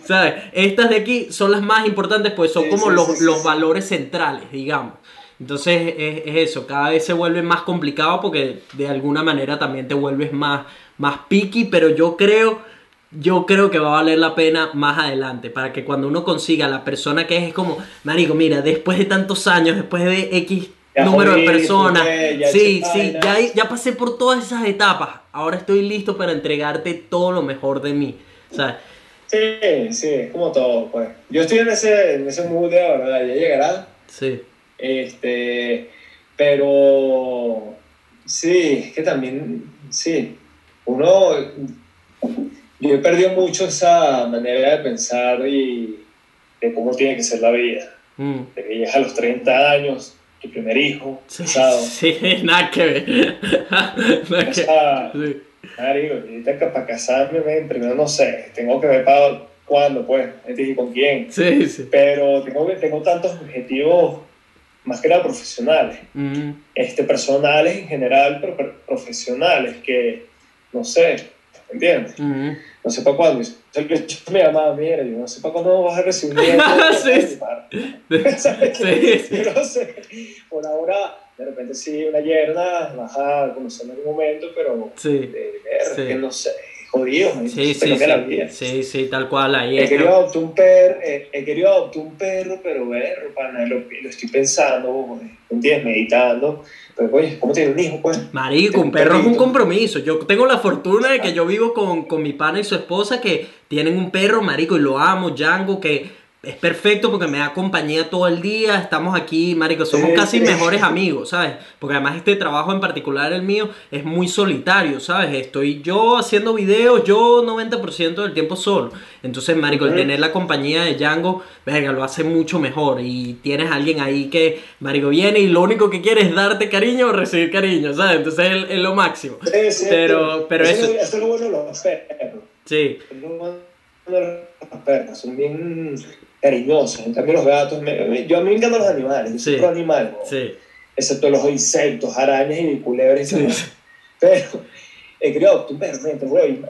¿Sabes? Estas de aquí son las más importantes, pues son Sí, como sí, los, sí, los valores centrales, digamos. Entonces es, es eso, cada vez se vuelve más complicado porque de alguna manera también te vuelves más, más picky, pero yo creo, yo creo que va a valer la pena más adelante, para que cuando uno consiga la persona que es, es como, marico, mira, después de tantos años, después de X Ya número de personas, ya sí, sí, ya, ya pasé por todas esas etapas, ahora estoy listo para entregarte todo lo mejor de mí, ¿sabes? Sí, sí, como todo, pues. Yo estoy en ese, en ese mood de ahora, ya llegará. Sí. Este, pero sí, es que también, sí, uno, yo he perdido mucho esa manera de pensar y de cómo tiene que ser la vida. Mm. De que llegas a los 30 años, tu primer hijo, Sí, casado. sí, nada que ver. Nada O que sea, sí. ahorita para casarme, primero no sé, tengo que ver para cuándo, pues, y con quién. sí, sí. Pero tengo, tengo tantos objetivos, más que nada profesionales. Mm, este, personales en general, pero pero profesionales, que no sé, ¿entiendes? mm. No sé para cuándo. Yo me llamaba, mira, yo no sé para cuándo vas a recibir un. Sí. Sí, sí. No sé. Por ahora, de repente sí, una yerna, vas a conocer en algún momento, pero Sí, de ver, Sí. que no sé, jodido, man, sí, sí, sí. la vida. Sí, sí, tal cual. Ahí He es. querido adoptar un perro, eh, he querido adoptar un perro, pero ver, pana, lo, lo estoy pensando, ¿entiendes? Meditando. Pero, oye, ¿cómo tiene un hijo, pues? Marico, un Un perro es un compromiso. Yo tengo la fortuna de que yo vivo con, con mi pana y su esposa que tienen un perro, marico, y lo amo, Django, que es perfecto porque me da compañía todo el día. Estamos aquí, marico, somos casi mejores amigos, ¿sabes? Porque además este trabajo en particular, el mío, es muy solitario, ¿sabes? Estoy yo haciendo videos, yo 90% del tiempo solo. Entonces, marico, el tener la compañía de Django, verga, lo hace mucho mejor. Y tienes a alguien ahí que, marico, viene y lo único que quiere es darte cariño o recibir cariño, ¿sabes? Entonces es, es lo máximo. Sí, sí, Pero- pero eso, eso- es- eso es lo bueno de los perros. Sí, Es lo bueno de los perros, son bien cariñosos. En cambio, los gatos, me- yo a mí me encantan los animales, yo soy Sí. pro animal, ¿no? sí. excepto los insectos, arañas y culebras y Sí. Pero he adoptar un perro,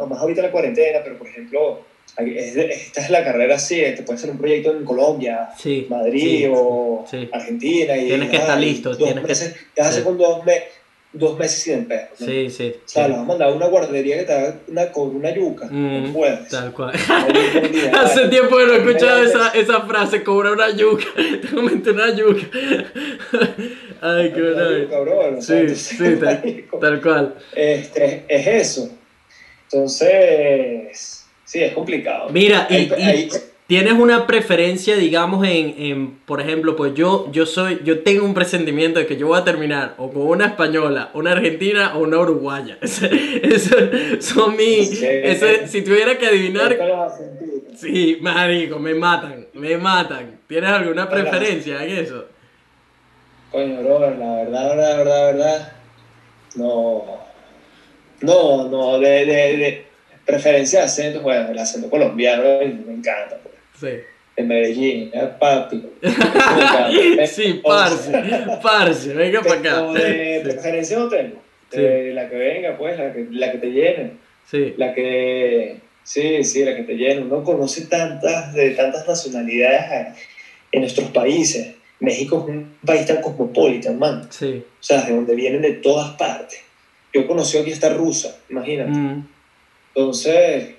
más ahorita la cuarentena, pero por ejemplo, esta es la carrera así, te puede hacer un proyecto en Colombia, Madrid o. Argentina. Y, Tienes que estar listo, tienes que- meses, ¿Qué haces sí. con dos, me- dos meses sin? ¿no? Sí, sí. O sea, sí. le vas a mandar a una guardería que te haga una, con una yuca. Mm, no puedes. Tal cual. Hace tiempo que no he escuchado esa, esa frase, cobra una yuca. Te comenté una yuca. Ay, qué bueno. Sí, entonces, sí, tal, tal cual. este, es eso. Entonces, sí, es complicado. Mira, y, Ahí- y tienes una preferencia, digamos, en, en, por ejemplo, pues yo, yo soy, yo tengo un presentimiento de que yo voy a terminar o con una española, una argentina o una uruguaya. Esos son mis, Sí. ese- si tuviera que adivinar, sí, marico, me matan, me matan. ¿Tienes alguna preferencia en eso? Coño, brother, la verdad, verdad, verdad, verdad. No. No, no, de, de, de preferencia de acento, bueno, el acento colombiano eh, me encanta. Sí. De Medellín, es papi. Sí, O parce, parce, venga para acá. pero de preferencia no tengo. De la que venga, pues, la que, la que te llene. sí, La que. Sí, sí, la que te llene. Uno conoce tantas, de tantas nacionalidades eh, en nuestros países. México es un país tan cosmopolita, man. sí. O sea, de donde vienen de todas partes. Yo conocí aquí esta rusa, imagínate. Mm. Entonces,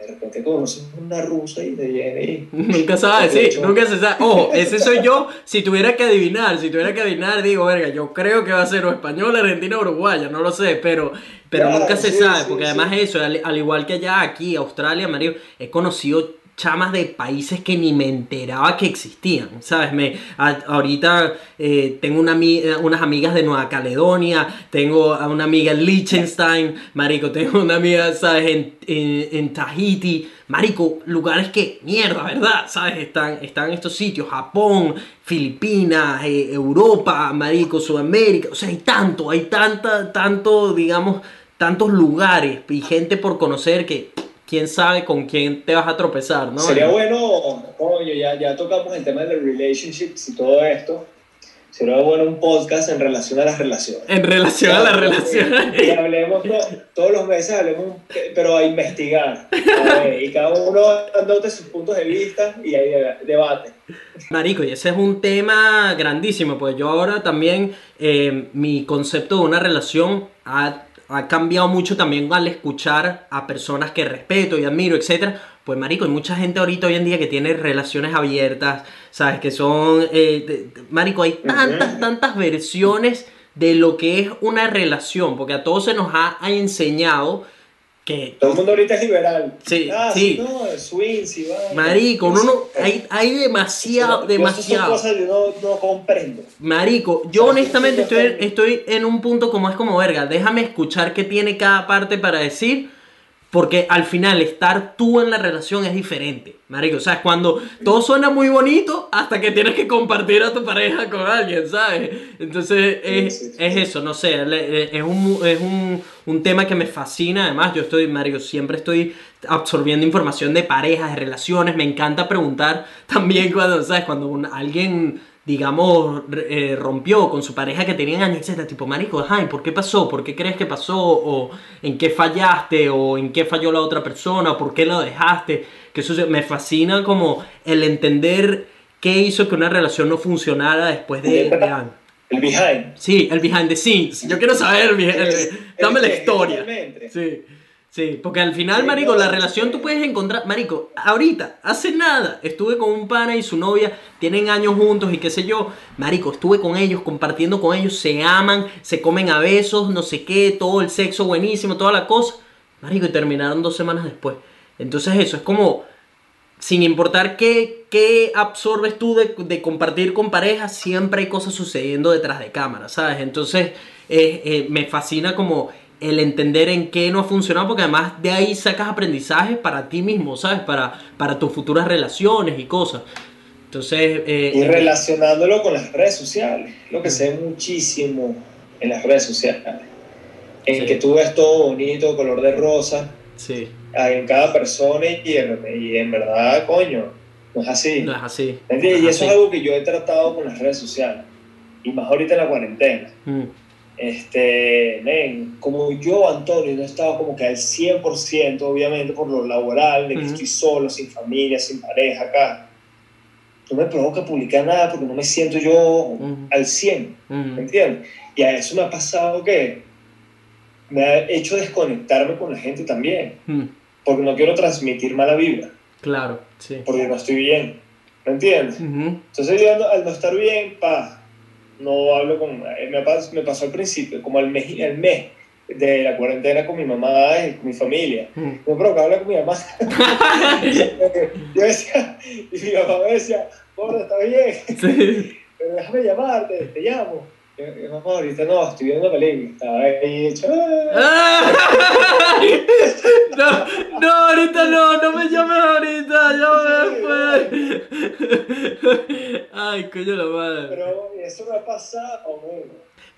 de repente conoces una rusa y te y... Nunca sabes, sí, nunca se sabe. Ojo, ese soy yo. Si tuviera que adivinar, si tuviera que adivinar, digo, verga, yo creo que va a ser o español, argentina o uruguaya, no lo sé, pero, pero Claro, nunca se sí, sabe, sí, porque sí. además eso, al, al igual que allá, aquí, Australia, Mario, he conocido chamas de países que ni me enteraba que existían, ¿sabes? Me, a- ahorita eh, tengo una, eh, unas amigas de Nueva Caledonia, tengo a una amiga en Liechtenstein, marico, tengo una amiga, ¿sabes? En, en, en Tahiti, marico, lugares que, mierda, ¿verdad? ¿Sabes? Están, están estos sitios, Japón, Filipinas, eh, Europa, marico, Sudamérica, o sea, hay tanto, hay tanta, tanto, digamos, tantos lugares y gente por conocer que quién sabe con quién te vas a tropezar, ¿no? Sería bueno, coño, ya, ya tocamos el tema de los relationships y todo esto. Sería bueno un podcast en relación a las relaciones. En relación a las relaciones. Y hablemos to- todos los meses, hablemos, pero a investigar. A ver, y cada uno dándote sus puntos de vista y de- debate. Marico, y ese es un tema grandísimo, pues yo ahora también, eh, mi concepto de una relación ha, ha cambiado mucho también al escuchar a personas que respeto y admiro, etcétera. Pues marico, hay mucha gente ahorita hoy en día que tiene relaciones abiertas, ¿sabes? Que son, eh, de- marico, hay tantas, tantas versiones de lo que es una relación, porque a todos se nos ha, ha enseñado que Todo el mundo ahorita es liberal. Sí, ah, sí. No, swing, sí, va. Marico, uno no, hay, hay demasiado, demasiado. Son cosas que no comprendo. Marico, yo honestamente estoy, estoy en un punto como es como verga. Déjame escuchar qué tiene cada parte para decir. Porque al final estar tú en la relación es diferente. Marico, o sea, es cuando todo suena muy bonito hasta que tienes que compartir a tu pareja con alguien, ¿sabes? Entonces es, Sí, sí, sí. es eso, no sé, le- es, un, es un, un tema que me fascina. Además, yo estoy, Marico, siempre estoy absorbiendo información de parejas, de relaciones. Me encanta preguntar también cuando, ¿sabes? Cuando un- alguien digamos, eh, rompió con su pareja que tenían años, etc. Tipo, marico, ay, ¿por qué pasó? ¿Por qué crees que pasó? ¿O en qué fallaste? ¿O en qué falló la otra persona? ¿O por qué lo dejaste? Que eso me fascina como el entender qué hizo que una relación no funcionara después de, de años. El behind. Sí, el behind the scenes. Yo quiero saber, el- Es- dame la historia. Sí, sí, porque al final, marico, la relación tú puedes encontrar, marico, ahorita, hace nada, estuve con un pana y su novia, tienen años juntos y qué sé yo, marico, estuve con ellos, compartiendo con ellos, se aman, se comen a besos, no sé qué, todo el sexo buenísimo, toda la cosa, marico, y terminaron dos semanas después. Entonces eso, es como, sin importar qué, qué absorbes tú de, de compartir con pareja, siempre hay cosas sucediendo detrás de cámara, ¿sabes? Entonces, eh, eh, me fascina como el entender en qué no ha funcionado, porque además de ahí sacas aprendizajes para ti mismo, ¿sabes? Para, para tus futuras relaciones y cosas. Entonces, eh, Y relacionándolo con las redes sociales, lo que se ve muchísimo en las redes sociales, en Sí. que tú ves todo bonito, color de rosa, sí, en cada persona y en, y en verdad, coño, no es así. no es así. No Y es eso es algo que yo he tratado con las redes sociales, y más ahorita en la cuarentena. Mm, Este, men, como yo, Antonio, no estaba como que al 100%, obviamente, por lo laboral, de que Ujú. estoy solo, sin familia, sin pareja acá. No me provoca publicar nada porque no me siento yo Ujú. al 100, mm, ¿me entiendes? Y a eso me ha pasado que me ha hecho desconectarme con la gente también, porque no quiero transmitir mala vibra, claro, sí. porque no estoy bien, ¿me entiendes? Entonces yo al no estar bien, pa, no hablo con... eh, Me pasó, me pasó al principio, como al mes, al mes de la cuarentena con mi mamá y con mi familia. mm. No, pero que habla con mi mamá. yo decía, y mi mamá me decía, gordo, está bien, Sí. pero déjame llamarte, te llamo. Mamá, ahorita no, estoy viendo película. Estaba ahí hecho. "Ah". No, no, ahorita no, no me llames ahorita, llámame después. Ay, coño la madre. Pero eso me ha pasado.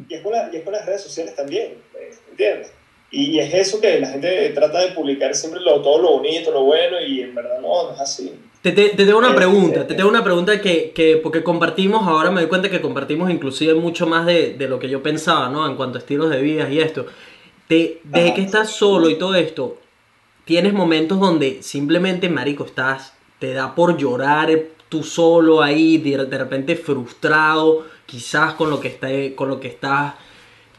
Y es con, la- y es con las redes sociales también, ¿me ¿entiendes? Y es eso que la gente trata de publicar siempre lo, todo lo bonito, lo bueno, y en verdad no, no es así. Te, te, te tengo una Eh, pregunta, te tengo una pregunta que, que, porque compartimos, ahora me doy cuenta que compartimos inclusive mucho más de, de lo que yo pensaba, ¿no? En cuanto a estilos de vida y esto. Te, desde Ajá. que estás solo y todo esto, tienes momentos donde simplemente, marico, estás, te da por llorar tú solo ahí, de, de repente frustrado, quizás con lo que está, con lo que estás,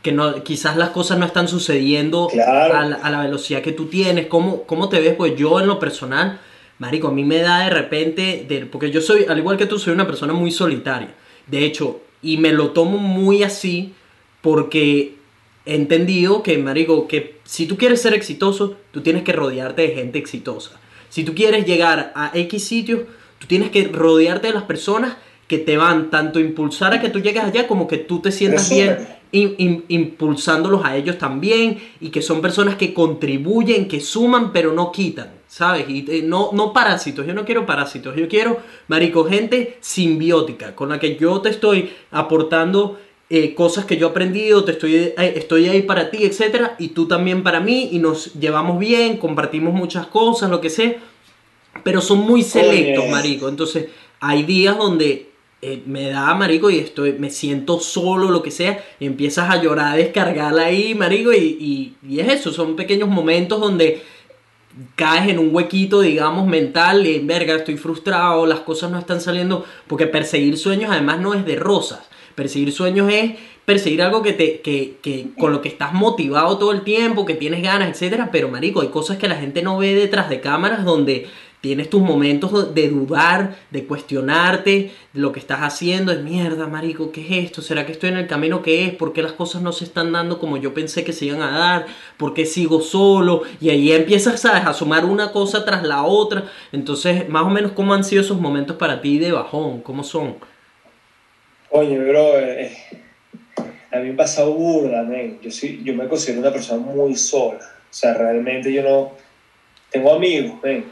que no, quizás las cosas no están sucediendo Claro. a, la, a la velocidad que tú tienes. ¿Cómo, ¿Cómo te ves? Pues yo en lo personal, marico, a mí me da de repente, de- porque yo soy, al igual que tú, soy una persona muy solitaria. De hecho, y me lo tomo muy así porque he entendido que, marico, que si tú quieres ser exitoso, tú tienes que rodearte de gente exitosa. Si tú quieres llegar a X sitios, tú tienes que rodearte de las personas que te van tanto a impulsar a que tú llegues allá como que tú te sientas bien im- im- impulsándolos a ellos también y que son personas que contribuyen, que suman pero no quitan, ¿sabes? Y eh, no, no parásitos, yo no quiero parásitos, yo quiero, marico, gente simbiótica, con la que yo te estoy aportando eh, cosas que yo he aprendido, te estoy, eh, estoy ahí para ti, etcétera, y tú también para mí, y nos llevamos bien, compartimos muchas cosas, lo que sea, pero son muy selectos, marico. Entonces, hay días donde eh, me da, marico, y estoy, me siento solo, lo que sea, y empiezas a llorar, a descargarla ahí, marico, y, y, y es eso, son pequeños momentos donde caes en un huequito, digamos, mental, y verga, estoy frustrado, las cosas no están saliendo, porque perseguir sueños además no es de rosas, perseguir sueños es perseguir algo que te, que, que con lo que estás motivado todo el tiempo, que tienes ganas, etcétera, pero marico, hay cosas que la gente no ve detrás de cámaras donde tienes tus momentos de dudar, de cuestionarte, lo que estás haciendo, es mierda, marico, ¿qué es esto? ¿Será que estoy en el camino que es? ¿Por qué las cosas no se están dando como yo pensé que se iban a dar? ¿Por qué sigo solo? Y ahí empiezas. A sumar una cosa tras la otra. Entonces, más o menos, ¿cómo han sido esos momentos para ti de bajón? ¿Cómo son? Oye, bro, eh, a mí me pasa burda, men. Yo, sí, yo me considero una persona muy sola. O sea, realmente yo no... Tengo amigos, men.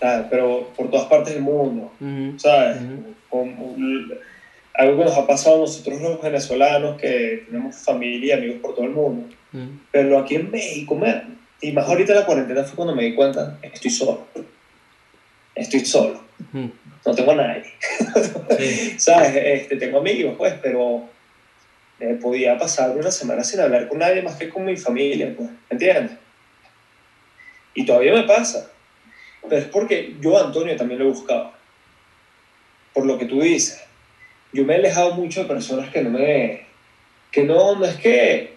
¿Sabes? Pero por todas partes del mundo, Ujú, ¿sabes? Ujú. Con- algo que nos ha pasado a nosotros los venezolanos, que tenemos familia y amigos por todo el mundo. ujú. Pero aquí en México, man, y más ahorita en la cuarentena fue cuando me di cuenta, estoy solo. Estoy solo. No tengo a nadie. Sí. ¿Sabes? Este, tengo amigos, pues, pero eh, podía pasar una semana sin hablar con nadie más que con mi familia, pues, ¿me entiendes? Y todavía me pasa. Pero es porque yo, Antonio, también lo he buscado. Por lo que tú dices. Yo me he alejado mucho de personas que no me... Que no, no es que...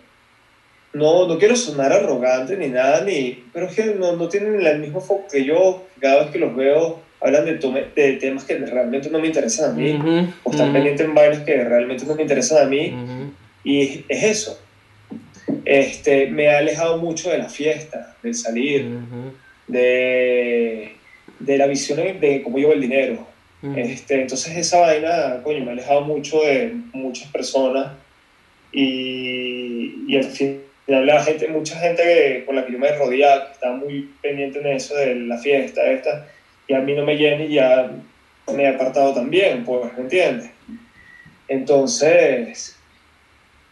No, no quiero sonar arrogante ni nada, ni, pero es que no, no tienen el mismo foco que yo. Cada vez que los veo, hablan de, tome- de temas que realmente no me interesan a mí Ujú, o estar ujú, pendiente en vainas que realmente no me interesan a mí ujú. y es eso. Este, me ha alejado mucho de la fiesta, del salir, de, de la visión de cómo llevo el dinero. ujú. Este, entonces esa vaina, coño, me ha alejado mucho de muchas personas y, y al final la gente, mucha gente que- con la que yo me rodeaba, que estaba muy pendiente en eso de la fiesta, esta, y a mí no me llena y ya me he apartado también, pues, ¿me entiendes? Entonces,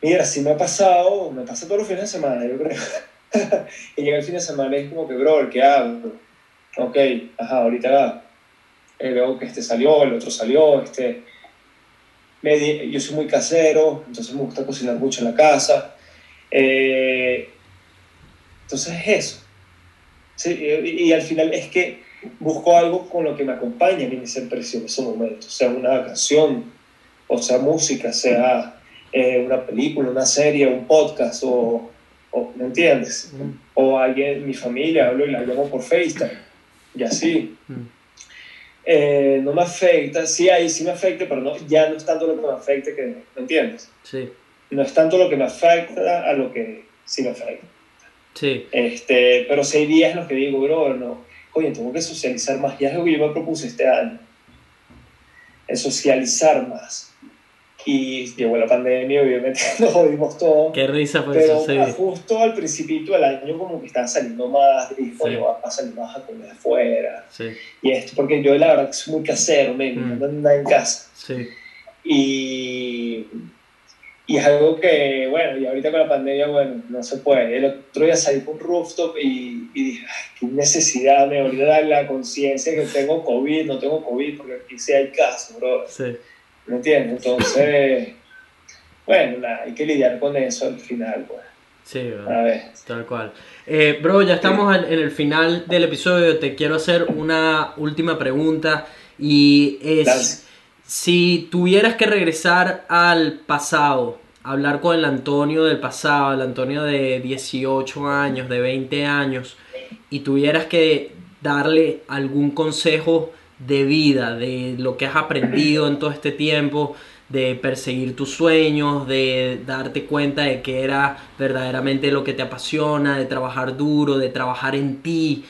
mira, sí me ha pasado, me pasa todos los fines de semana, yo creo. y llega el fin de semana y es como que, bro, ¿qué hago? Ok, ajá, ahorita eh, veo que este salió, el otro salió, este... me yo soy muy casero, entonces me gusta cocinar mucho en la casa. Eh, entonces es eso. Sí, y, y al final es que busco algo con lo que me acompañe en impresión, en ese momento, sea una canción, o sea música, sea eh, una película, una serie, un podcast, o, o- ¿me entiendes? Ujú. O alguien, mi familia, hablo y la llamo por FaceTime, y así. Ujú. Eh, no me afecta, sí ahí sí me afecta, pero no, ya no es tanto lo que me afecta que, ¿me entiendes? Sí, No es tanto lo que me afecta a lo que sí me afecta. sí. Este, pero seis días en los que digo, bro, no, coño, tengo que socializar más. Y es algo que yo me propuse este año. Es socializar más. Y llegó la pandemia, obviamente nos jodimos todo. Qué risa fue Pero eso, sí. justo al principito del año como que estaban saliendo más, y coño, Sí. va a salir más a comer afuera. Sí, Y esto, porque yo la verdad que soy muy casero, me Mm. no ando nada en casa. sí, Y, y es algo que, bueno, y ahorita con la pandemia, bueno, no se puede. El otro día salí con un rooftop y, y dije, ay, qué necesidad, me olvidé la conciencia que tengo COVID, no tengo COVID, porque aquí sí hay casos, bro. sí. ¿Me entiendes? Entonces, bueno, nada, hay que lidiar con eso al final, pues. Sí. A ver. Tal cual. Eh, bro, ya estamos en, en el final del episodio. Te quiero hacer una última pregunta. Y es, si tuvieras que regresar al pasado, hablar con el Antonio del pasado, el Antonio de 18 años, de 20 años, y tuvieras que darle algún consejo de vida, de lo que has aprendido en todo este tiempo, de perseguir tus sueños, de darte cuenta de que era verdaderamente lo que te apasiona, de trabajar duro, de trabajar en ti,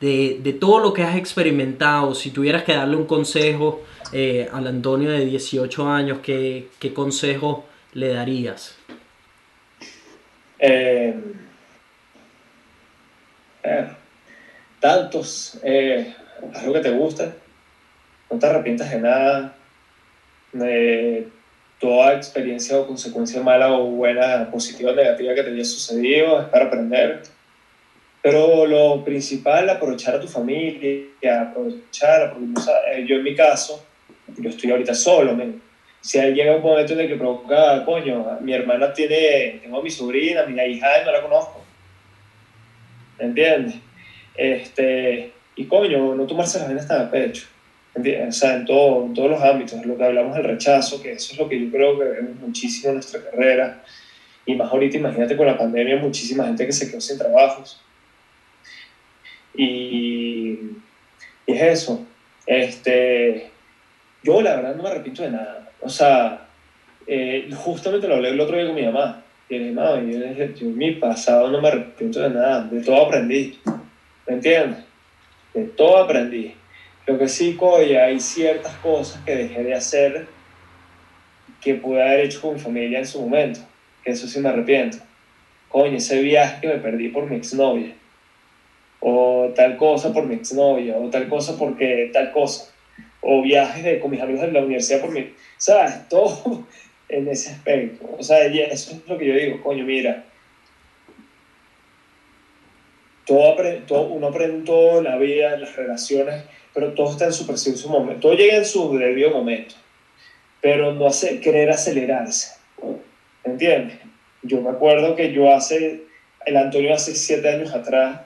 de, de todo lo que has experimentado, si tuvieras que darle un consejo eh, al Antonio de 18 años, ¿qué, qué consejo le darías? Eh, eh, tantos, eh, lo que te gusta, no te arrepientas de nada, de toda experiencia o consecuencia mala o buena, positiva o negativa que te haya sucedido, es para aprender. Pero lo principal, aprovechar a tu familia, aprovechar, porque, eh, yo en mi caso, yo estoy ahorita solo, si ahí llega un momento en el que provoca, coño, mi hermana tiene, tengo a mi sobrina, mi hija, no la conozco. ¿Me entiendes? Este, y coño, no tomarse las venas tan a pecho. O sea, en, todo, en todos los ámbitos, lo que hablamos del rechazo, que eso es lo que yo creo que vemos muchísimo en nuestra carrera. Y más ahorita, imagínate con la pandemia, muchísima gente que se quedó sin trabajos. Y, y es eso. Este, yo la verdad no me arrepiento de nada. O sea, eh, justamente lo hablé el otro día con mi mamá. Y le dije, yo, yo en mi pasado no me arrepiento de nada. De todo aprendí. ¿Me entiendes? De todo aprendí. Lo que sí, coño, hay ciertas cosas que dejé de hacer que pude haber hecho con mi familia en su momento. Que eso sí me arrepiento. Coño, ese viaje que me perdí por mi exnovia. O tal cosa por mi exnovia. O tal cosa porque tal cosa. O viajes de, con mis amigos de la universidad por mi... ¿Sabes? Todo en ese aspecto. O sea, eso es lo que yo digo. Coño, mira. Todo, todo, uno aprende todo en la vida, en las relaciones, pero todo está en su preciso momento. Todo llega en su debido momento. Pero no hace, querer acelerarse. ¿Entiendes? Yo me acuerdo que yo hace, el Antonio hace siete años atrás,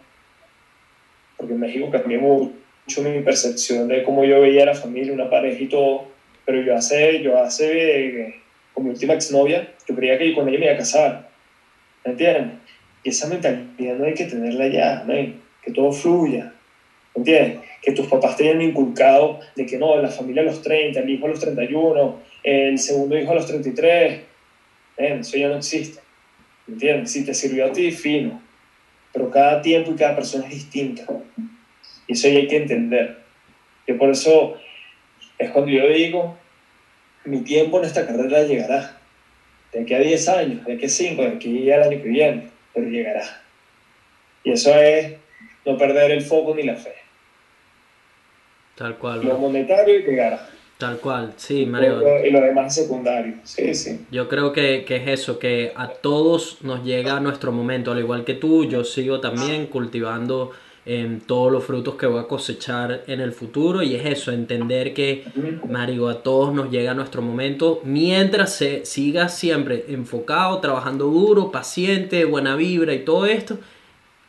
porque en México cambió mucho mi percepción de cómo yo veía a la familia, una pareja y todo, pero yo hace, yo hace, eh, con mi última exnovia, yo creía que con ella me iba a casar, ¿me entiendes? Y esa mentalidad no hay que tenerla ya, ¿no? que todo fluya, ¿me entiendes? Que tus papás te hayan inculcado de que no, la familia a los 30, el hijo a los 31, el segundo hijo a los 33, ¿ven? eso ya no existe, ¿me entiendes? Si te sirvió a ti, fino, pero cada tiempo y cada persona es distinta. Y eso ya hay que entender. Que por eso es cuando yo digo, mi tiempo en esta carrera llegará. De aquí a 10 años, de aquí a 5, de aquí al año que viene, pero llegará. Y eso es no perder el foco ni la fe. Tal cual, Lo monetario llegará. Tal cual, sí, Y Mario. y lo demás es secundario. Sí, sí. Yo creo que, que es eso, que a todos nos llega nuestro momento, al igual que tú, yo sigo también cultivando em, todos los frutos que voy a cosechar en el futuro y es eso, entender que, Mario, a todos nos llega nuestro momento mientras se siga siempre enfocado, trabajando duro, paciente, buena vibra y todo esto,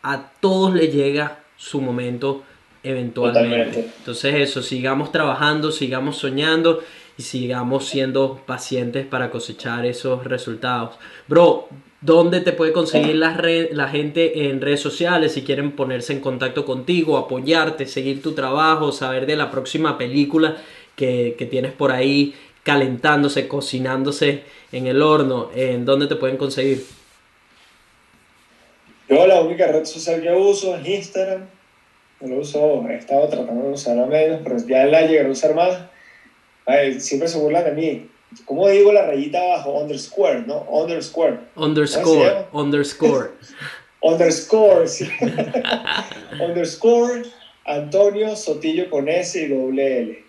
a todos les llega su momento eventualmente. Totalmente. Entonces eso, sigamos trabajando, sigamos soñando y sigamos siendo pacientes para cosechar esos resultados. Bro, ¿dónde te puede conseguir la, red, la gente en redes sociales si quieren ponerse en contacto contigo, apoyarte, seguir tu trabajo, saber de la próxima película que, que tienes por ahí calentándose, cocinándose en el horno? ¿En dónde te pueden conseguir? Yo la única red social que uso es Instagram. No lo uso, he estado tratando de usarla menos, pero ya la llegaré a usar más. Ay, siempre se burlan de mí. ¿cómo digo la rayita abajo? Underscore, ¿no? Underscore. Underscore, underscore. Underscore, sí. underscore Antonio Sotillo con S y doble L.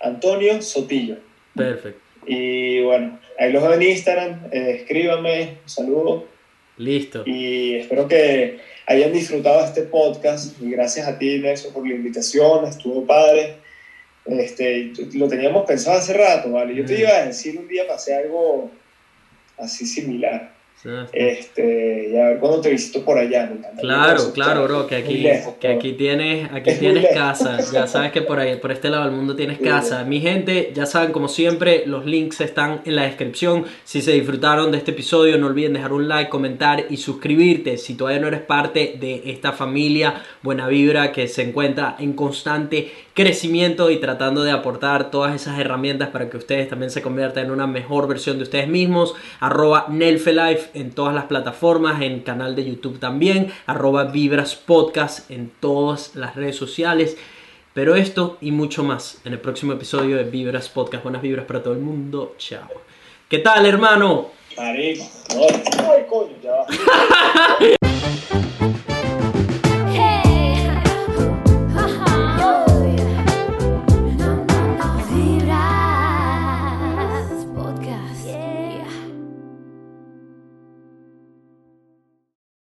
Antonio Sotillo. Perfecto. Y bueno, ahí los veo en Instagram, eh, escríbanme, un saludo Listo. y espero que hayan disfrutado este podcast y gracias a ti Nelson por la invitación, estuvo padre. Este, lo teníamos pensado hace rato, ¿vale? Yo te iba a decir un día pasé algo así similar. Sí. Este, y a ver cuándo te visito por allá, Claro, claro, bro, que aquí, lejos, que aquí tienes, aquí Es tienes casa, ya sabes que por ahí, por este lado del mundo tienes casa. Mi gente, ya saben, como siempre, los links están en la descripción. Si se disfrutaron de este episodio, no olviden dejar un like, comentar y suscribirte. Si todavía no eres parte de esta familia Buena Vibra que se encuentra en constante crecimiento y tratando de aportar todas esas herramientas para que ustedes también se conviertan en una mejor versión de ustedes mismos. Arroba Nelfelife en todas las plataformas, en canal de YouTube también. Arroba Vibras Podcast en todas las redes sociales. Pero esto y mucho más en el próximo episodio de Vibras Podcast. Buenas vibras para todo el mundo. Chao. ¿Qué tal, hermano? Marico, ay, coño, ya.